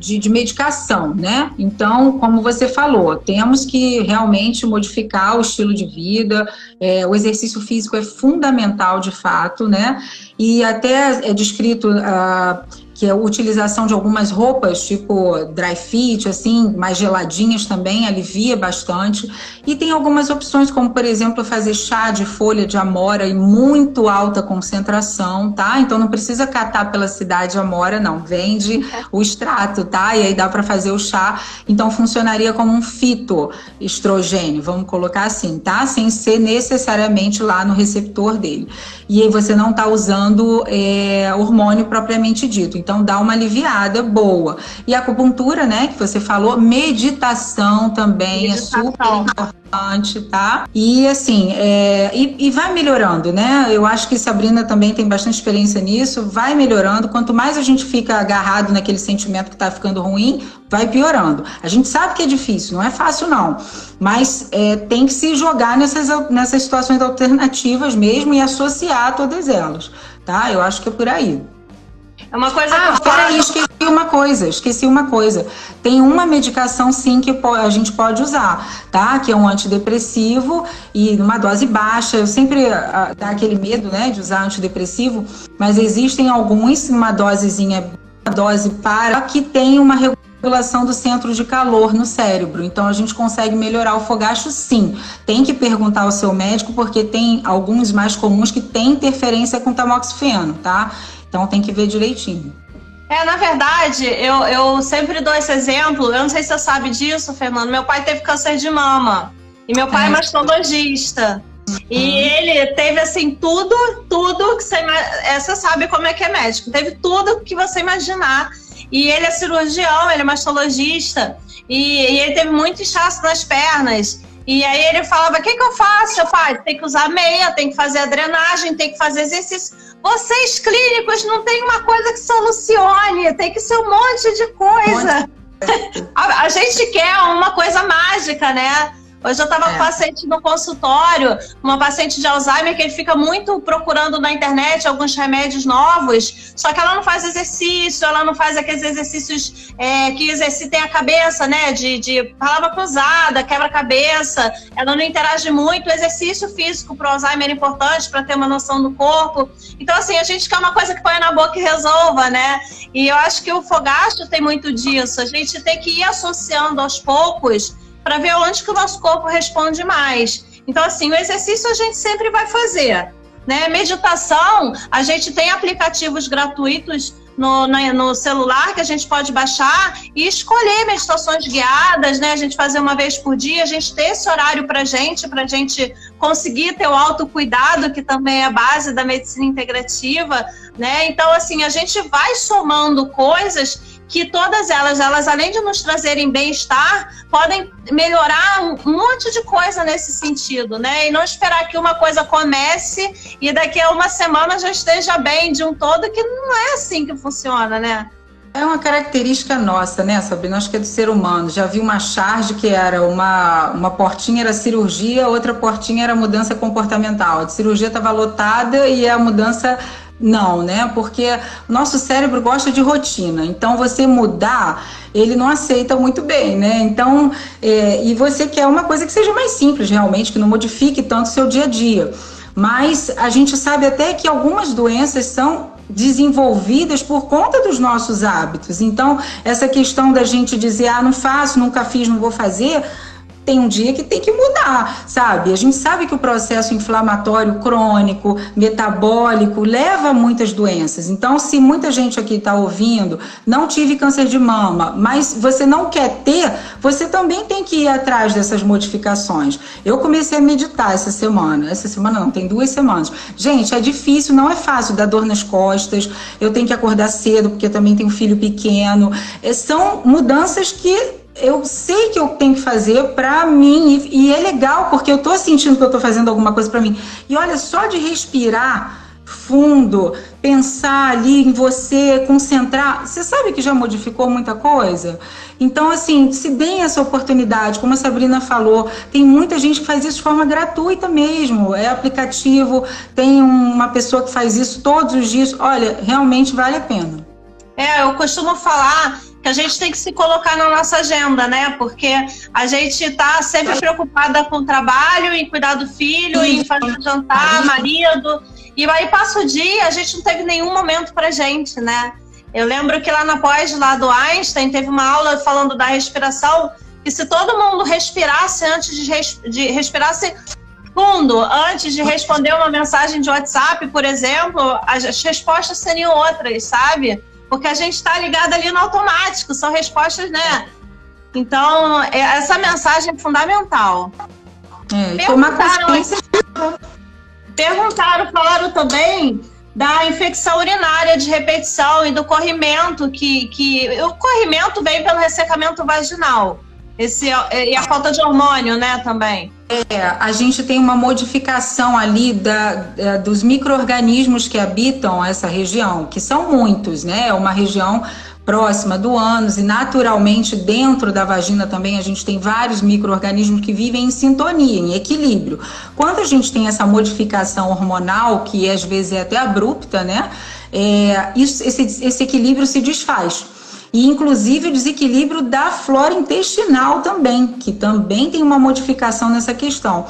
de, de, medicação, né? Então, como você falou, temos que realmente modificar o estilo de vida, é, o exercício físico é fundamental de fato, né? E até é descrito. Uh, que é a utilização de algumas roupas, tipo dry fit, assim, mais geladinhas também, alivia bastante. E tem algumas opções, como por exemplo, fazer chá de folha de amora em muito alta concentração, tá? Então não precisa catar pela cidade amora, não. Vende o extrato, tá? E aí dá para fazer o chá. Então funcionaria como um fito estrogênio, vamos colocar assim, tá? Sem ser necessariamente lá no receptor dele. E aí você não está usando é, hormônio propriamente dito. Então, Então dá uma aliviada boa. E a acupuntura, né, que você falou, meditação também é meditação. é super importante, tá? E assim, é, e, e, vai melhorando, né? Eu acho que Sabrina também tem bastante experiência nisso, vai melhorando. Quanto mais a gente fica agarrado naquele sentimento que tá ficando ruim, vai piorando. A gente sabe que é difícil, não é fácil não, mas é, tem que se jogar nessas, nessas situações alternativas mesmo e associar todas elas, tá? Eu acho que é por aí. É uma coisa ah, que peraí, esqueci uma coisa, esqueci uma coisa. Tem uma medicação sim que a gente pode usar, tá? Que é um antidepressivo e numa dose baixa. Eu sempre uh, dá aquele medo, né, de usar antidepressivo, mas existem alguns, uma dosezinha, uma dose para que tem uma regulação do centro de calor no cérebro. Então a gente consegue melhorar o fogacho sim. Tem que perguntar ao seu médico porque tem alguns mais comuns que têm interferência com tamoxifeno, tá? Então tem que ver direitinho. É, na verdade, eu, eu sempre dou esse exemplo. Eu não sei se você sabe disso, Fernando. Meu pai teve câncer de mama. E meu pai é, é mastologista. Uhum. E ele teve, assim, tudo, tudo que você... É, você sabe como é que é médico. Teve tudo que você imaginar. E ele é cirurgião, ele é mastologista. E, e ele teve muito inchaço nas pernas. E aí ele falava: o que, que eu faço? Eu pai, tem que usar meia, tem que fazer a drenagem, tem que fazer exercício. Vocês clínicos não tem uma coisa que solucione, tem que ser um monte de coisa. a, a gente quer uma coisa mágica, né? Hoje eu estava é. com paciente no consultório, uma paciente de Alzheimer que ele fica muito procurando na internet alguns remédios novos, só que ela não faz exercício, ela não faz aqueles exercícios é, que exercitem a cabeça, né? De, de palavra cruzada, quebra-cabeça, ela não interage muito. O exercício físico para o Alzheimer é importante para ter uma noção do corpo. Então, assim, a gente quer uma coisa que põe na boca e resolva, né? E eu acho que o fogacho tem muito disso. A gente tem que ir associando aos poucos para ver onde que o nosso corpo responde mais. Então, assim, o exercício a gente sempre vai fazer. Né? Meditação, a gente tem aplicativos gratuitos no, no, no, celular que a gente pode baixar e escolher meditações guiadas, né? A gente fazer uma vez por dia, a gente ter esse horário para gente, para gente conseguir ter o autocuidado, que também é a base da medicina integrativa, né? Então, assim, a gente vai somando coisas que todas elas, elas além de nos trazerem bem-estar, podem melhorar um monte de coisa nesse sentido, né? E não esperar que uma coisa comece e daqui a uma semana já esteja bem de um todo, que não é assim que funciona, né? É uma característica nossa, né, Sabrina? Acho que é do ser humano. Já vi uma charge que era uma, uma portinha era cirurgia, outra portinha era mudança comportamental. A cirurgia estava lotada e a mudança não, né? Porque nosso cérebro gosta de rotina. Então, você mudar, ele não aceita muito bem, né? Então, é, e você quer uma coisa que seja mais simples, realmente, que não modifique tanto o seu dia a dia. Mas a gente sabe até que algumas doenças são desenvolvidas por conta dos nossos hábitos. Então, essa questão da gente dizer, ah, não faço, nunca fiz, não vou fazer tem um dia que tem que mudar, sabe? A gente sabe que o processo inflamatório crônico, metabólico, leva a muitas doenças. Então, se muita gente aqui está ouvindo, não tive câncer de mama, mas você não quer ter, você também tem que ir atrás dessas modificações. Eu comecei a meditar essa semana. Essa semana não, tem duas semanas. Gente, é difícil, não é fácil, dar dor nas costas, eu tenho que acordar cedo, porque também tenho um filho pequeno. É, são mudanças que eu sei que eu tenho que fazer para mim e, e, é legal porque eu tô sentindo que eu tô fazendo alguma coisa para mim. E olha, só de respirar fundo, pensar ali em você, concentrar, você sabe que já modificou muita coisa? Então, assim, se deem essa oportunidade, como a Sabrina falou, tem muita gente que faz isso de forma gratuita mesmo. É aplicativo, tem uma pessoa que faz isso todos os dias. Olha, realmente vale a pena. É, eu costumo falar que a gente tem que se colocar na nossa agenda, né? Porque a gente está sempre preocupada com o trabalho, em cuidar do filho, em fazer jantar, marido. E aí passa o dia, a gente não teve nenhum momento pra gente, né? Eu lembro que lá na pós, lá do Einstein, teve uma aula falando da respiração, que se todo mundo respirasse antes de, res, de respirasse fundo, antes de responder uma mensagem de WhatsApp, por exemplo, as respostas seriam outras, sabe? Porque a gente está ligado ali no automático, são respostas, né? Então, é, essa mensagem é fundamental. É, perguntaram, perguntaram, falaram também da infecção urinária de repetição e do corrimento, que, que o corrimento vem pelo ressecamento vaginal. Esse, e a falta de hormônio, né, também. É, a gente tem uma modificação ali da, é, dos micro-organismos que habitam essa região, que são muitos, né? É uma região próxima do ânus e naturalmente dentro da vagina também a gente tem vários micro-organismos que vivem em sintonia, em equilíbrio. Quando a gente tem essa modificação hormonal, que às vezes é até abrupta, né? É, isso, esse, esse equilíbrio se desfaz e inclusive o desequilíbrio da flora intestinal também, que também tem uma modificação nessa questão.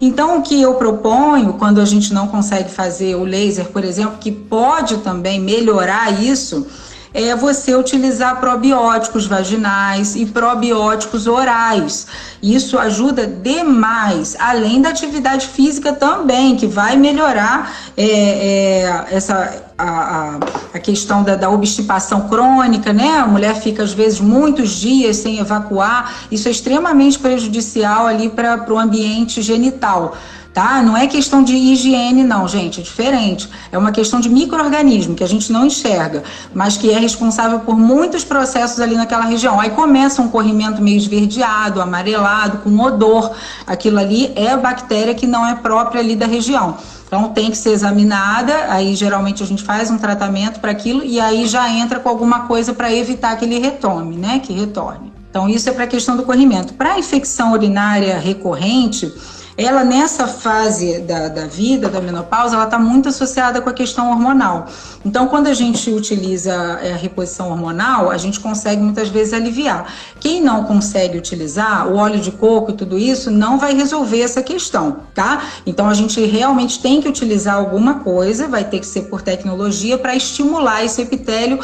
Então, o que eu proponho, quando a gente não consegue fazer o laser, por exemplo, que pode também melhorar isso, é você utilizar probióticos vaginais e probióticos orais. Isso ajuda demais, além da atividade física também, que vai melhorar é, é, essa a, a, questão da, da obstipação crônica, né? A mulher fica às vezes muitos dias sem evacuar. Isso é extremamente prejudicial ali para o ambiente genital tá? Não é questão de higiene, não, gente, é diferente. É uma questão de microorganismo que a gente não enxerga, mas que é responsável por muitos processos ali naquela região. Aí começa um corrimento meio esverdeado, amarelado, com odor. Aquilo ali é a bactéria que não é própria ali da região. Então tem que ser examinada, aí geralmente a gente faz um tratamento para aquilo e aí já entra com alguma coisa para evitar que ele retome, né? Que retorne. Então isso é para a questão do corrimento. Para a infecção urinária recorrente, ela nessa fase da, da vida, da menopausa, ela está muito associada com a questão hormonal. Então, quando a gente utiliza é, a reposição hormonal, a gente consegue muitas vezes aliviar. Quem não consegue utilizar o óleo de coco e tudo isso, não vai resolver essa questão, tá? Então, a gente realmente tem que utilizar alguma coisa, vai ter que ser por tecnologia, para estimular esse epitélio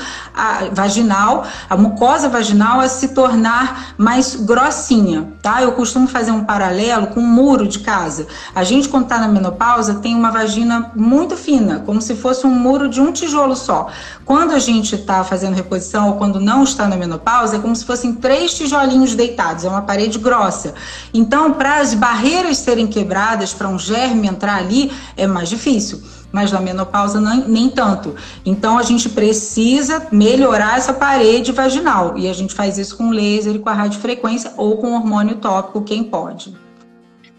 vaginal, a mucosa vaginal a se tornar mais grossinha, tá? Eu costumo fazer um paralelo com um muro de casa. A gente, quando está na menopausa, tem uma vagina muito fina, como se fosse um muro de um tijolo só. Quando a gente está fazendo reposição ou quando não está na menopausa, é como se fossem três tijolinhos deitados, é uma parede grossa. Então, para as barreiras serem quebradas, para um germe entrar ali, é mais difícil mas na menopausa nem, nem, tanto. Então a gente precisa melhorar essa parede vaginal e a gente faz isso com laser e com a radiofrequência ou com hormônio tópico, quem pode.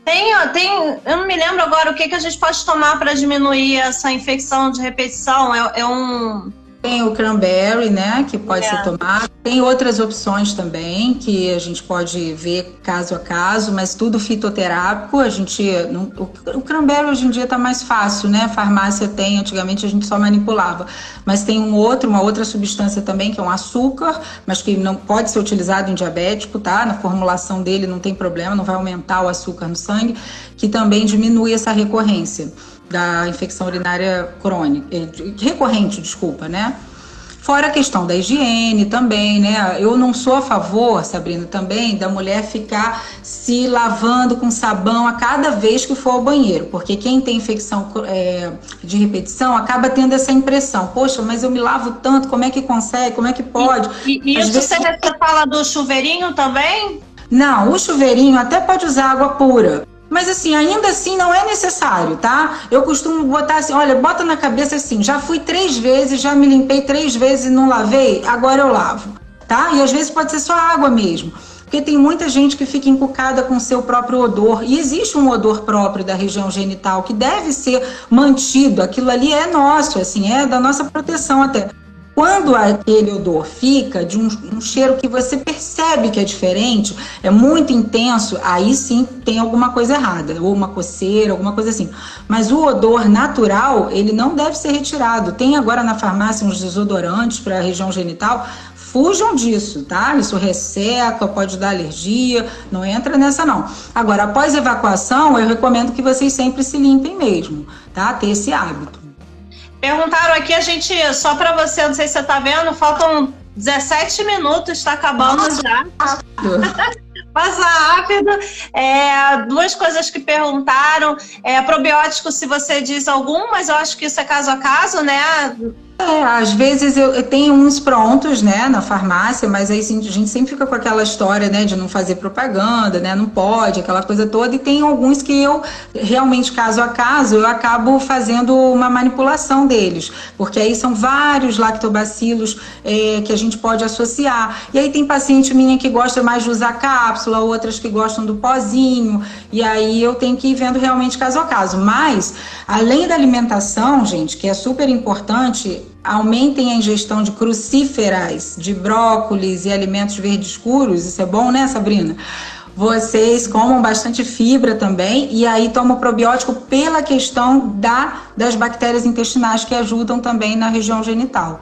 Tem, tem, eu não me lembro agora o que, que a gente pode tomar para diminuir essa infecção de repetição. É, é um tem o cranberry, né, que pode é. ser tomado. Tem outras opções também que a gente pode ver caso a caso, mas tudo fitoterápico. A gente, não, o, o cranberry hoje em dia está mais fácil, né? A farmácia tem, antigamente a gente só manipulava. Mas tem um outro, uma outra substância também que é um açúcar, mas que não pode ser utilizado em diabético, tá? Na formulação dele não tem problema, não vai aumentar o açúcar no sangue, que também diminui essa recorrência da infecção urinária crônica, eh, recorrente, desculpa, né? Fora a questão da higiene também, né? Eu não sou a favor, Sabrina, também, da mulher ficar se lavando com sabão a cada vez que for ao banheiro, porque quem tem infecção é, de repetição acaba tendo essa impressão: poxa, mas eu me lavo tanto, como é que consegue, como é que pode? E, e isso vezes... você fala do chuveirinho também? Não, o chuveirinho até pode usar água pura. Mas assim, ainda assim não é necessário, tá? Eu costumo botar assim, olha, bota na cabeça assim, já fui três vezes, já me limpei três vezes e não lavei, agora eu lavo, tá? E às vezes pode ser só água mesmo. Porque tem muita gente que fica encucada com seu próprio odor. E existe um odor próprio da região genital que deve ser mantido. Aquilo ali é nosso, assim, é da nossa proteção até. Quando aquele odor fica de um, um, cheiro que você percebe que é diferente, é muito intenso, aí sim tem alguma coisa errada, ou uma coceira, alguma coisa assim. Mas o odor natural, ele não deve ser retirado. Tem agora na farmácia uns desodorantes para a região genital. Fujam disso, tá? Isso resseca, pode dar alergia, não entra nessa não. Agora, após evacuação, eu recomendo que vocês sempre se limpem mesmo, tá? Ter esse hábito. Perguntaram aqui, a gente, só para você, não sei se você tá vendo, faltam 17 minutos, está acabando Nossa, já. Passa rápido. É, duas coisas que perguntaram. É, probiótico, se você diz algum, mas eu acho que isso é caso a caso, né? É, às vezes eu, eu, tenho uns prontos, né, na farmácia, mas aí a gente sempre fica com aquela história, né, de não fazer propaganda, né, não pode, aquela coisa toda, e tem alguns que eu, realmente, caso a caso, eu acabo fazendo uma manipulação deles, porque aí são vários lactobacilos é, que a gente pode associar. E aí tem paciente minha que gosta mais de usar cápsula, outras que gostam do pozinho, e aí eu tenho que ir vendo realmente caso a caso. Mas, além da alimentação, gente, que é super importante, aumentem a ingestão de crucíferas, de brócolis e alimentos verdes escuros. Isso é bom, né, Sabrina? Vocês comam bastante fibra também e aí tomam probiótico pela questão da, das bactérias intestinais que ajudam também na região genital.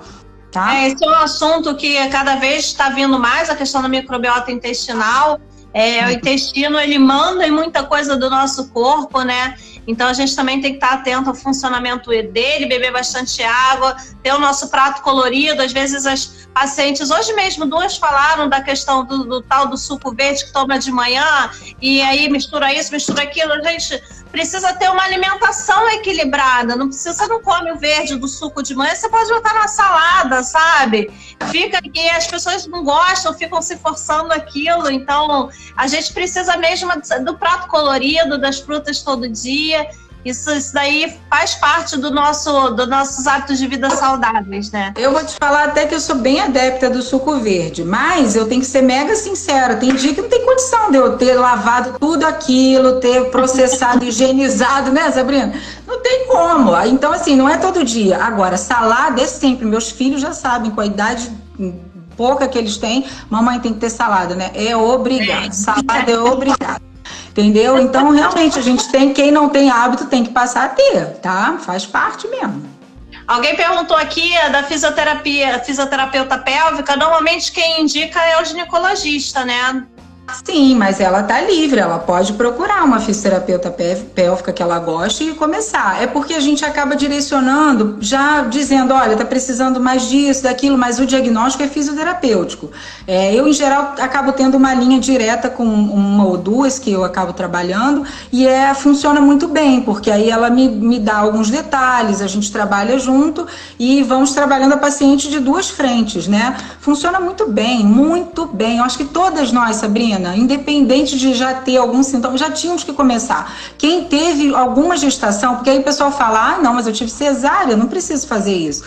Tá? É, esse é um assunto que cada vez está vindo mais, a questão da microbiota intestinal. É, o intestino ele manda em muita coisa do nosso corpo, né? Então a gente também tem que estar atento ao funcionamento dele, beber bastante água, ter o nosso prato colorido. Às vezes as pacientes, hoje mesmo duas falaram da questão do, do tal do suco verde que toma de manhã e aí mistura isso, mistura aquilo. Gente precisa ter uma alimentação equilibrada. Não precisa, você não come o verde do suco de manhã, você pode botar na salada, sabe? Fica que as pessoas não gostam, ficam se forçando aquilo. Então, a gente precisa mesmo do prato colorido, das frutas todo dia. Isso, isso daí faz parte do nosso, dos nossos hábitos de vida saudáveis, né? Eu vou te falar até que eu sou bem adepta do suco verde, mas eu tenho que ser mega sincera. Tem dia que não tem condição de eu ter lavado tudo aquilo, ter processado, higienizado, né, Sabrina? Não tem como. Então, assim, não é todo dia. Agora, salada é sempre. Meus filhos já sabem, com a idade pouca que eles têm, mamãe tem que ter salada, né? É obrigado. Salada é obrigado. Entendeu? Então, realmente, a gente tem, quem não tem hábito tem que passar a ter, tá? Faz parte mesmo. Alguém perguntou aqui da fisioterapia, fisioterapeuta pélvica. Normalmente quem indica é o ginecologista, né? Sim, mas ela tá livre, ela pode procurar uma fisioterapeuta pélvica que ela goste e começar. É porque a gente acaba direcionando, já dizendo, olha, tá precisando mais disso, daquilo, mas o diagnóstico é fisioterapêutico. É, eu, em geral, acabo tendo uma linha direta com uma ou duas que eu acabo trabalhando e é, funciona muito bem, porque aí ela me, me dá alguns detalhes, a gente trabalha junto e vamos trabalhando a paciente de duas frentes, né? Funciona muito bem, muito bem. Eu acho que todas nós, Sabrina, independente de já ter algum sintoma, já tínhamos que começar. Quem teve alguma gestação, porque aí o pessoal fala, ah, não, mas eu tive cesárea, não preciso fazer isso.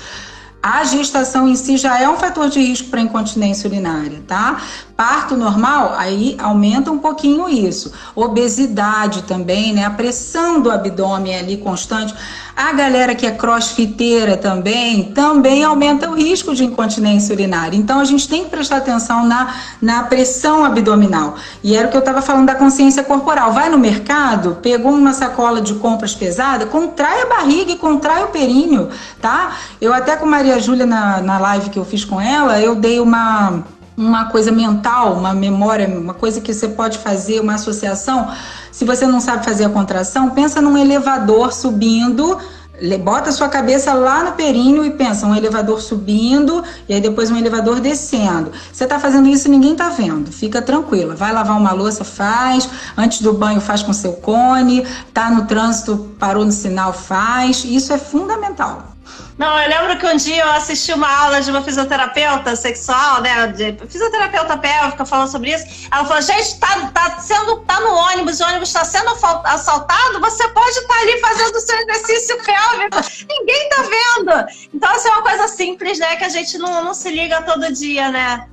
A gestação em si já é um fator de risco para incontinência urinária, tá? Parto normal, aí aumenta um pouquinho isso. Obesidade também, né? A pressão do abdômen ali constante. A galera que é crossfiteira também, também aumenta o risco de incontinência urinária. Então a gente tem que prestar atenção na, na pressão abdominal. E era o que eu estava falando da consciência corporal. Vai no mercado, pegou uma sacola de compras pesada, contrai a barriga e contrai o períneo, tá? Eu até com Maria Júlia na, na live que eu fiz com ela, eu dei uma uma coisa mental, uma memória, uma coisa que você pode fazer, uma associação. Se você não sabe fazer a contração, pensa num elevador subindo, bota sua cabeça lá no períneo e pensa um elevador subindo e aí depois um elevador descendo. Você está fazendo isso ninguém está vendo. Fica tranquila. Vai lavar uma louça, faz. Antes do banho, faz com seu cone. Tá no trânsito, parou no sinal, faz. Isso é fundamental. Não, eu lembro que um dia eu assisti uma aula de uma fisioterapeuta sexual, né? De fisioterapeuta pélvica falando sobre isso. Ela falou: gente, tá, tá, sendo, tá no ônibus, o ônibus está sendo assaltado, você pode estar tá ali fazendo o seu exercício pélvico. Ninguém tá vendo. Então, assim, é uma coisa simples, né? Que a gente não, não se liga todo dia, né?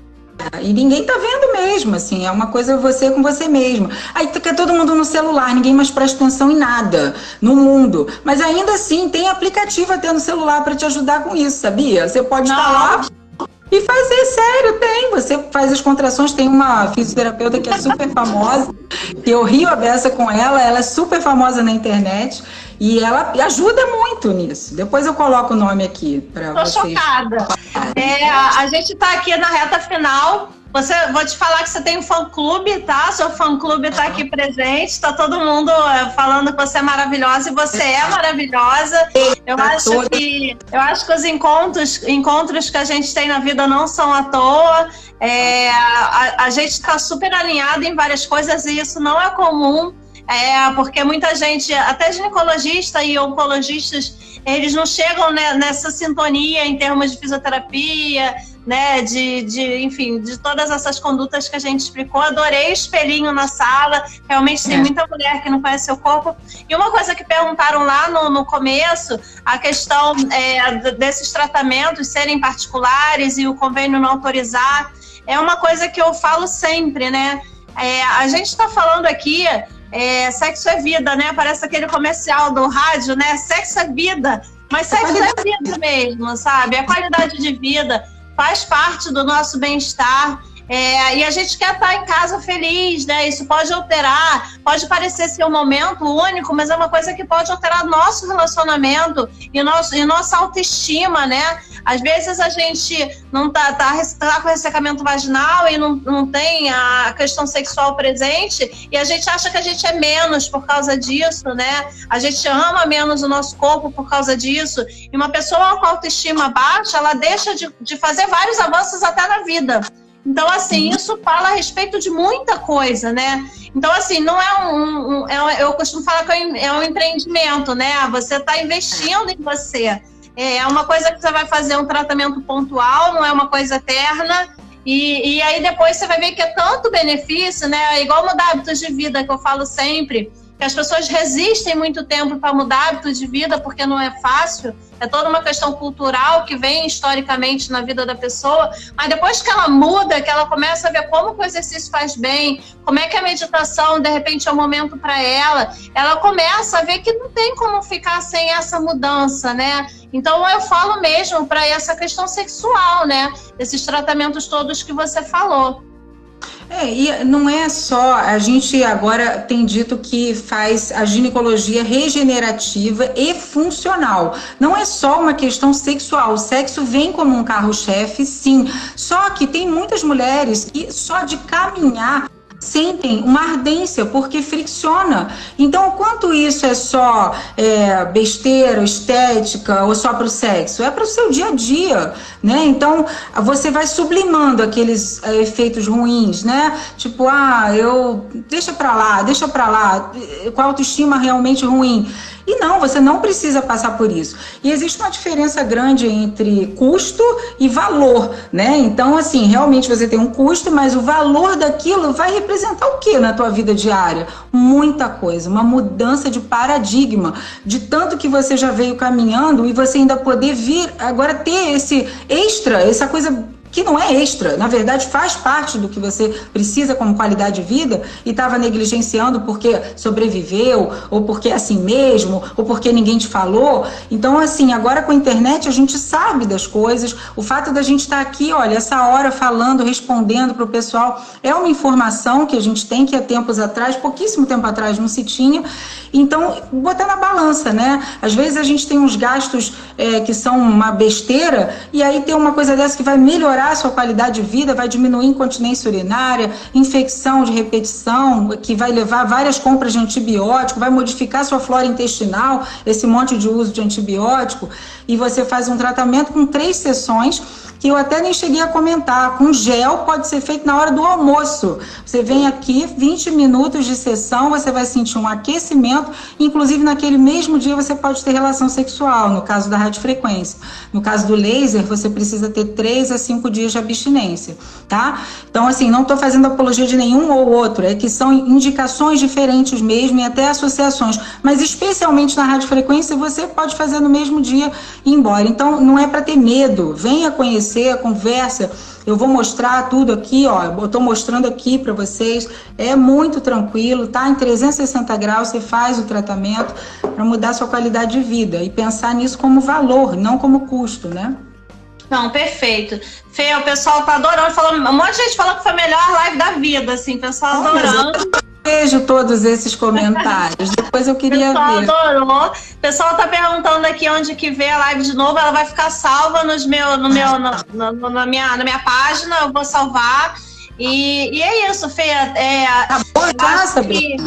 E ninguém tá vendo mesmo, assim, é uma coisa você com você mesmo. Aí fica todo mundo no celular, ninguém mais presta atenção em nada no mundo. Mas ainda assim, tem aplicativo até no celular para te ajudar com isso, sabia? Você pode estar lá e fazer, sério, tem. Você faz as contrações, tem uma fisioterapeuta que é super famosa, que eu rio a beça com ela, ela é super famosa na internet. E ela ajuda muito nisso. Depois eu coloco o nome aqui para vocês. Tô chocada. É, a gente está aqui na reta final. Você, vou te falar que você tem um fã-clube, tá? Seu fã-clube está aqui presente, está todo mundo é, falando que você é maravilhosa e você é maravilhosa. Eu acho que, eu acho que os encontros, encontros que a gente tem na vida não são à toa. É, a, a gente está super alinhado em várias coisas e isso não é comum. É, porque muita gente, até ginecologista e oncologistas, eles não chegam né, nessa sintonia em termos de fisioterapia, né, de, de, enfim, de todas essas condutas que a gente explicou. Adorei o espelhinho na sala, realmente tem é. muita mulher que não conhece seu corpo. E uma coisa que perguntaram lá no, no começo, a questão é, desses tratamentos serem particulares e o convênio não autorizar, é uma coisa que eu falo sempre, né? É, a gente está falando aqui é, sexo é vida, né? Parece aquele comercial do rádio, né? Sexo é vida. Mas sexo é vida mesmo, sabe? A qualidade de vida faz parte do nosso bem-estar. É, e a gente quer estar em casa feliz, né? Isso pode alterar, pode parecer ser um momento único, mas é uma coisa que pode alterar nosso relacionamento e, nosso, e nossa autoestima, né? Às vezes a gente não tá, tá, tá com ressecamento vaginal e não, não tem a questão sexual presente e a gente acha que a gente é menos por causa disso, né? A gente ama menos o nosso corpo por causa disso. E uma pessoa com autoestima baixa, ela deixa de, de fazer vários avanços até na vida. Então, assim, isso fala a respeito de muita coisa, né? Então, assim, não é um. um é, eu costumo falar que é um empreendimento, né? Você está investindo em você. É uma coisa que você vai fazer um tratamento pontual, não é uma coisa eterna. E, e aí depois você vai ver que é tanto benefício, né? É igual mudar hábitos de vida, que eu falo sempre as pessoas resistem muito tempo para mudar hábitos de vida porque não é fácil. É toda uma questão cultural que vem historicamente na vida da pessoa, mas depois que ela muda, que ela começa a ver como o exercício faz bem, como é que a meditação de repente é o um momento para ela, ela começa a ver que não tem como ficar sem essa mudança, né? Então eu falo mesmo para essa questão sexual, né? Esses tratamentos todos que você falou. É, e não é só, a gente agora tem dito que faz a ginecologia regenerativa e funcional. Não é só uma questão sexual, o sexo vem como um carro-chefe, sim. Só que tem muitas mulheres que só de caminhar sentem uma ardência porque fricciona. Então, quanto isso é só é, besteira, estética ou só para o sexo? É para o seu dia a dia, né? Então, você vai sublimando aqueles é, efeitos ruins, né? Tipo, ah, eu deixa para lá, deixa para lá, com autoestima realmente ruim. E não, você não precisa passar por isso. E existe uma diferença grande entre custo e valor, né? Então, assim, realmente você tem um custo, mas o valor daquilo vai representar o que na tua vida diária? Muita coisa, uma mudança de paradigma, de tanto que você já veio caminhando e você ainda poder vir agora ter esse extra, essa coisa que não é extra, na verdade faz parte do que você precisa como qualidade de vida e estava negligenciando porque sobreviveu, ou porque é assim mesmo, ou porque ninguém te falou. Então, assim, agora com a internet a gente sabe das coisas. O fato da gente estar tá aqui, olha, essa hora falando, respondendo para o pessoal, é uma informação que a gente tem que há tempos atrás, pouquíssimo tempo atrás, não se tinha. Então, botar na balança, né? Às vezes a gente tem uns gastos é, que são uma besteira, e aí tem uma coisa dessa que vai melhorar a sua qualidade de vida, vai diminuir incontinência urinária, infecção de repetição, que vai levar várias compras de antibiótico, vai modificar sua flora intestinal, esse monte de uso de antibiótico, e você faz um tratamento com três sessões que eu até nem cheguei a comentar. Com gel pode ser feito na hora do almoço. Você vem aqui, 20 minutos de sessão, você vai sentir um aquecimento, inclusive naquele mesmo dia você pode ter relação sexual, no caso da radiofrequência. No caso do laser, você precisa ter 3 a 5 dias de abstinência, tá? Então, assim, não estou fazendo apologia de nenhum ou outro, é que são indicações diferentes mesmo e até associações, mas especialmente na radiofrequência você pode fazer no mesmo dia e ir embora. Então, não é para ter medo, venha conhecer conversa. Eu vou mostrar tudo aqui, ó. Eu estou mostrando aqui para vocês. É muito tranquilo, tá? Em 360 graus você faz o tratamento para mudar sua qualidade de vida e pensar nisso como valor, não como custo, né? Não, perfeito. Fê, o pessoal tá adorando, falando, um monte de gente falou que foi a melhor live da vida, assim, o pessoal adorando vejo todos esses comentários. Depois eu queria pessoal ver. Adorou. O pessoal tá perguntando aqui onde que vê a live de novo. Ela vai ficar salva nos meu, no meu, no, no, na, minha, na minha página. Eu vou salvar. E, e é isso, Fê. É, tá bom, tá, que...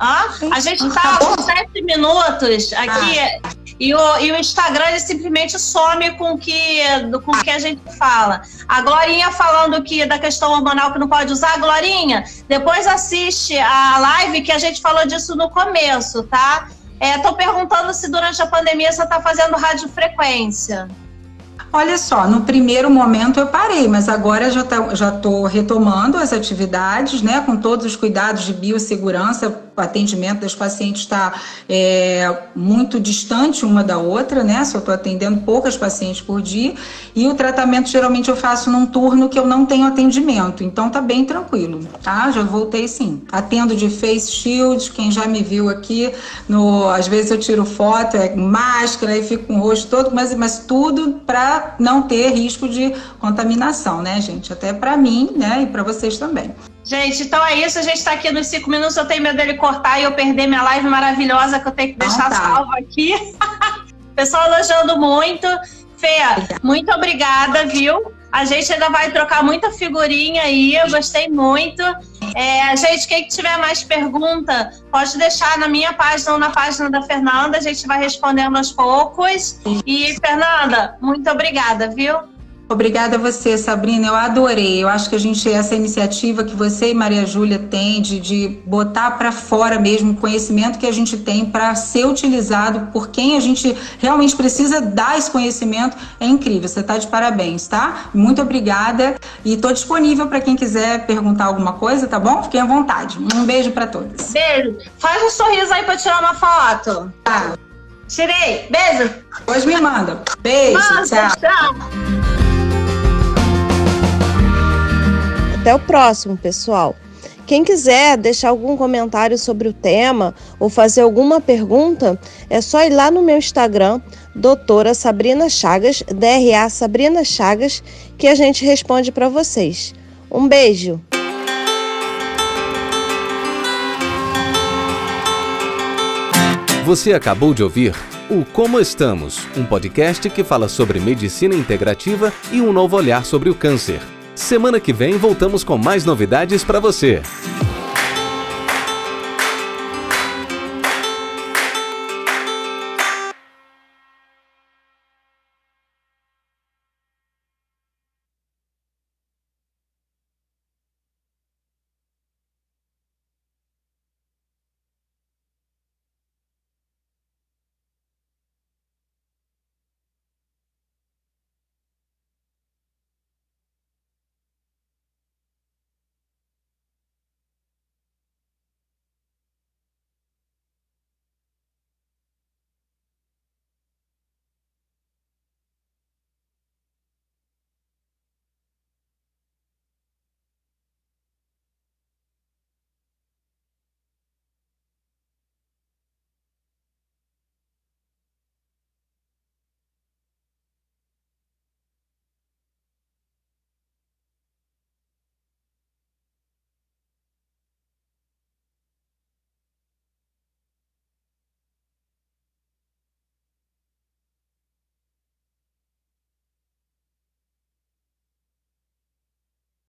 Ah, a gente tá com sete minutos aqui. Ah. E o, e o Instagram ele simplesmente some com que, com o que a gente fala. A Glorinha falando que da questão hormonal que não pode usar, Glorinha, depois assiste a live que a gente falou disso no começo, tá? Estou é, perguntando se durante a pandemia você está fazendo radiofrequência. Olha só, no primeiro momento eu parei, mas agora já tá, já estou retomando as atividades, né, com todos os cuidados de biossegurança. O atendimento das pacientes está é, muito distante uma da outra, né? Só estou atendendo poucas pacientes por dia e o tratamento geralmente eu faço num turno que eu não tenho atendimento, então tá bem tranquilo, tá? Já voltei sim. Atendo de face shield, quem já me viu aqui, no, às vezes eu tiro foto, é máscara e fico com o rosto todo, mas, mas tudo para não ter risco de contaminação, né, gente? Até para mim, né, e para vocês também. Gente, então é isso. A gente está aqui nos cinco minutos. Eu tenho medo dele cortar e eu perder minha live maravilhosa que eu tenho que deixar tá. salva aqui. Pessoal elogiando muito. Fê, muito obrigada, viu? A gente ainda vai trocar muita figurinha aí. Eu gostei muito. É, gente, quem tiver mais pergunta, pode deixar na minha página ou na página da Fernanda, a gente vai respondendo aos poucos. E, Fernanda, muito obrigada, viu? Obrigada a você, Sabrina. Eu adorei. Eu acho que a gente, essa iniciativa que você e Maria Júlia têm de, de botar para fora mesmo o conhecimento que a gente tem para ser utilizado por quem a gente realmente precisa dar esse conhecimento é incrível. Você está de parabéns, tá? Muito obrigada. E estou disponível para quem quiser perguntar alguma coisa, tá bom? Fiquem à vontade. Um beijo para todos. Beijo. Faz um sorriso aí para tirar uma foto. Tá. Tirei. Beijo. Hoje me manda. Beijo. tchau. tchau. Até o próximo, pessoal. Quem quiser deixar algum comentário sobre o tema ou fazer alguma pergunta, é só ir lá no meu Instagram, doutora Sabrina Chagas, DRA Sabrina Chagas, que a gente responde para vocês. Um beijo! Você acabou de ouvir o Como Estamos, um podcast que fala sobre medicina integrativa e um novo olhar sobre o câncer. Semana que vem voltamos com mais novidades para você.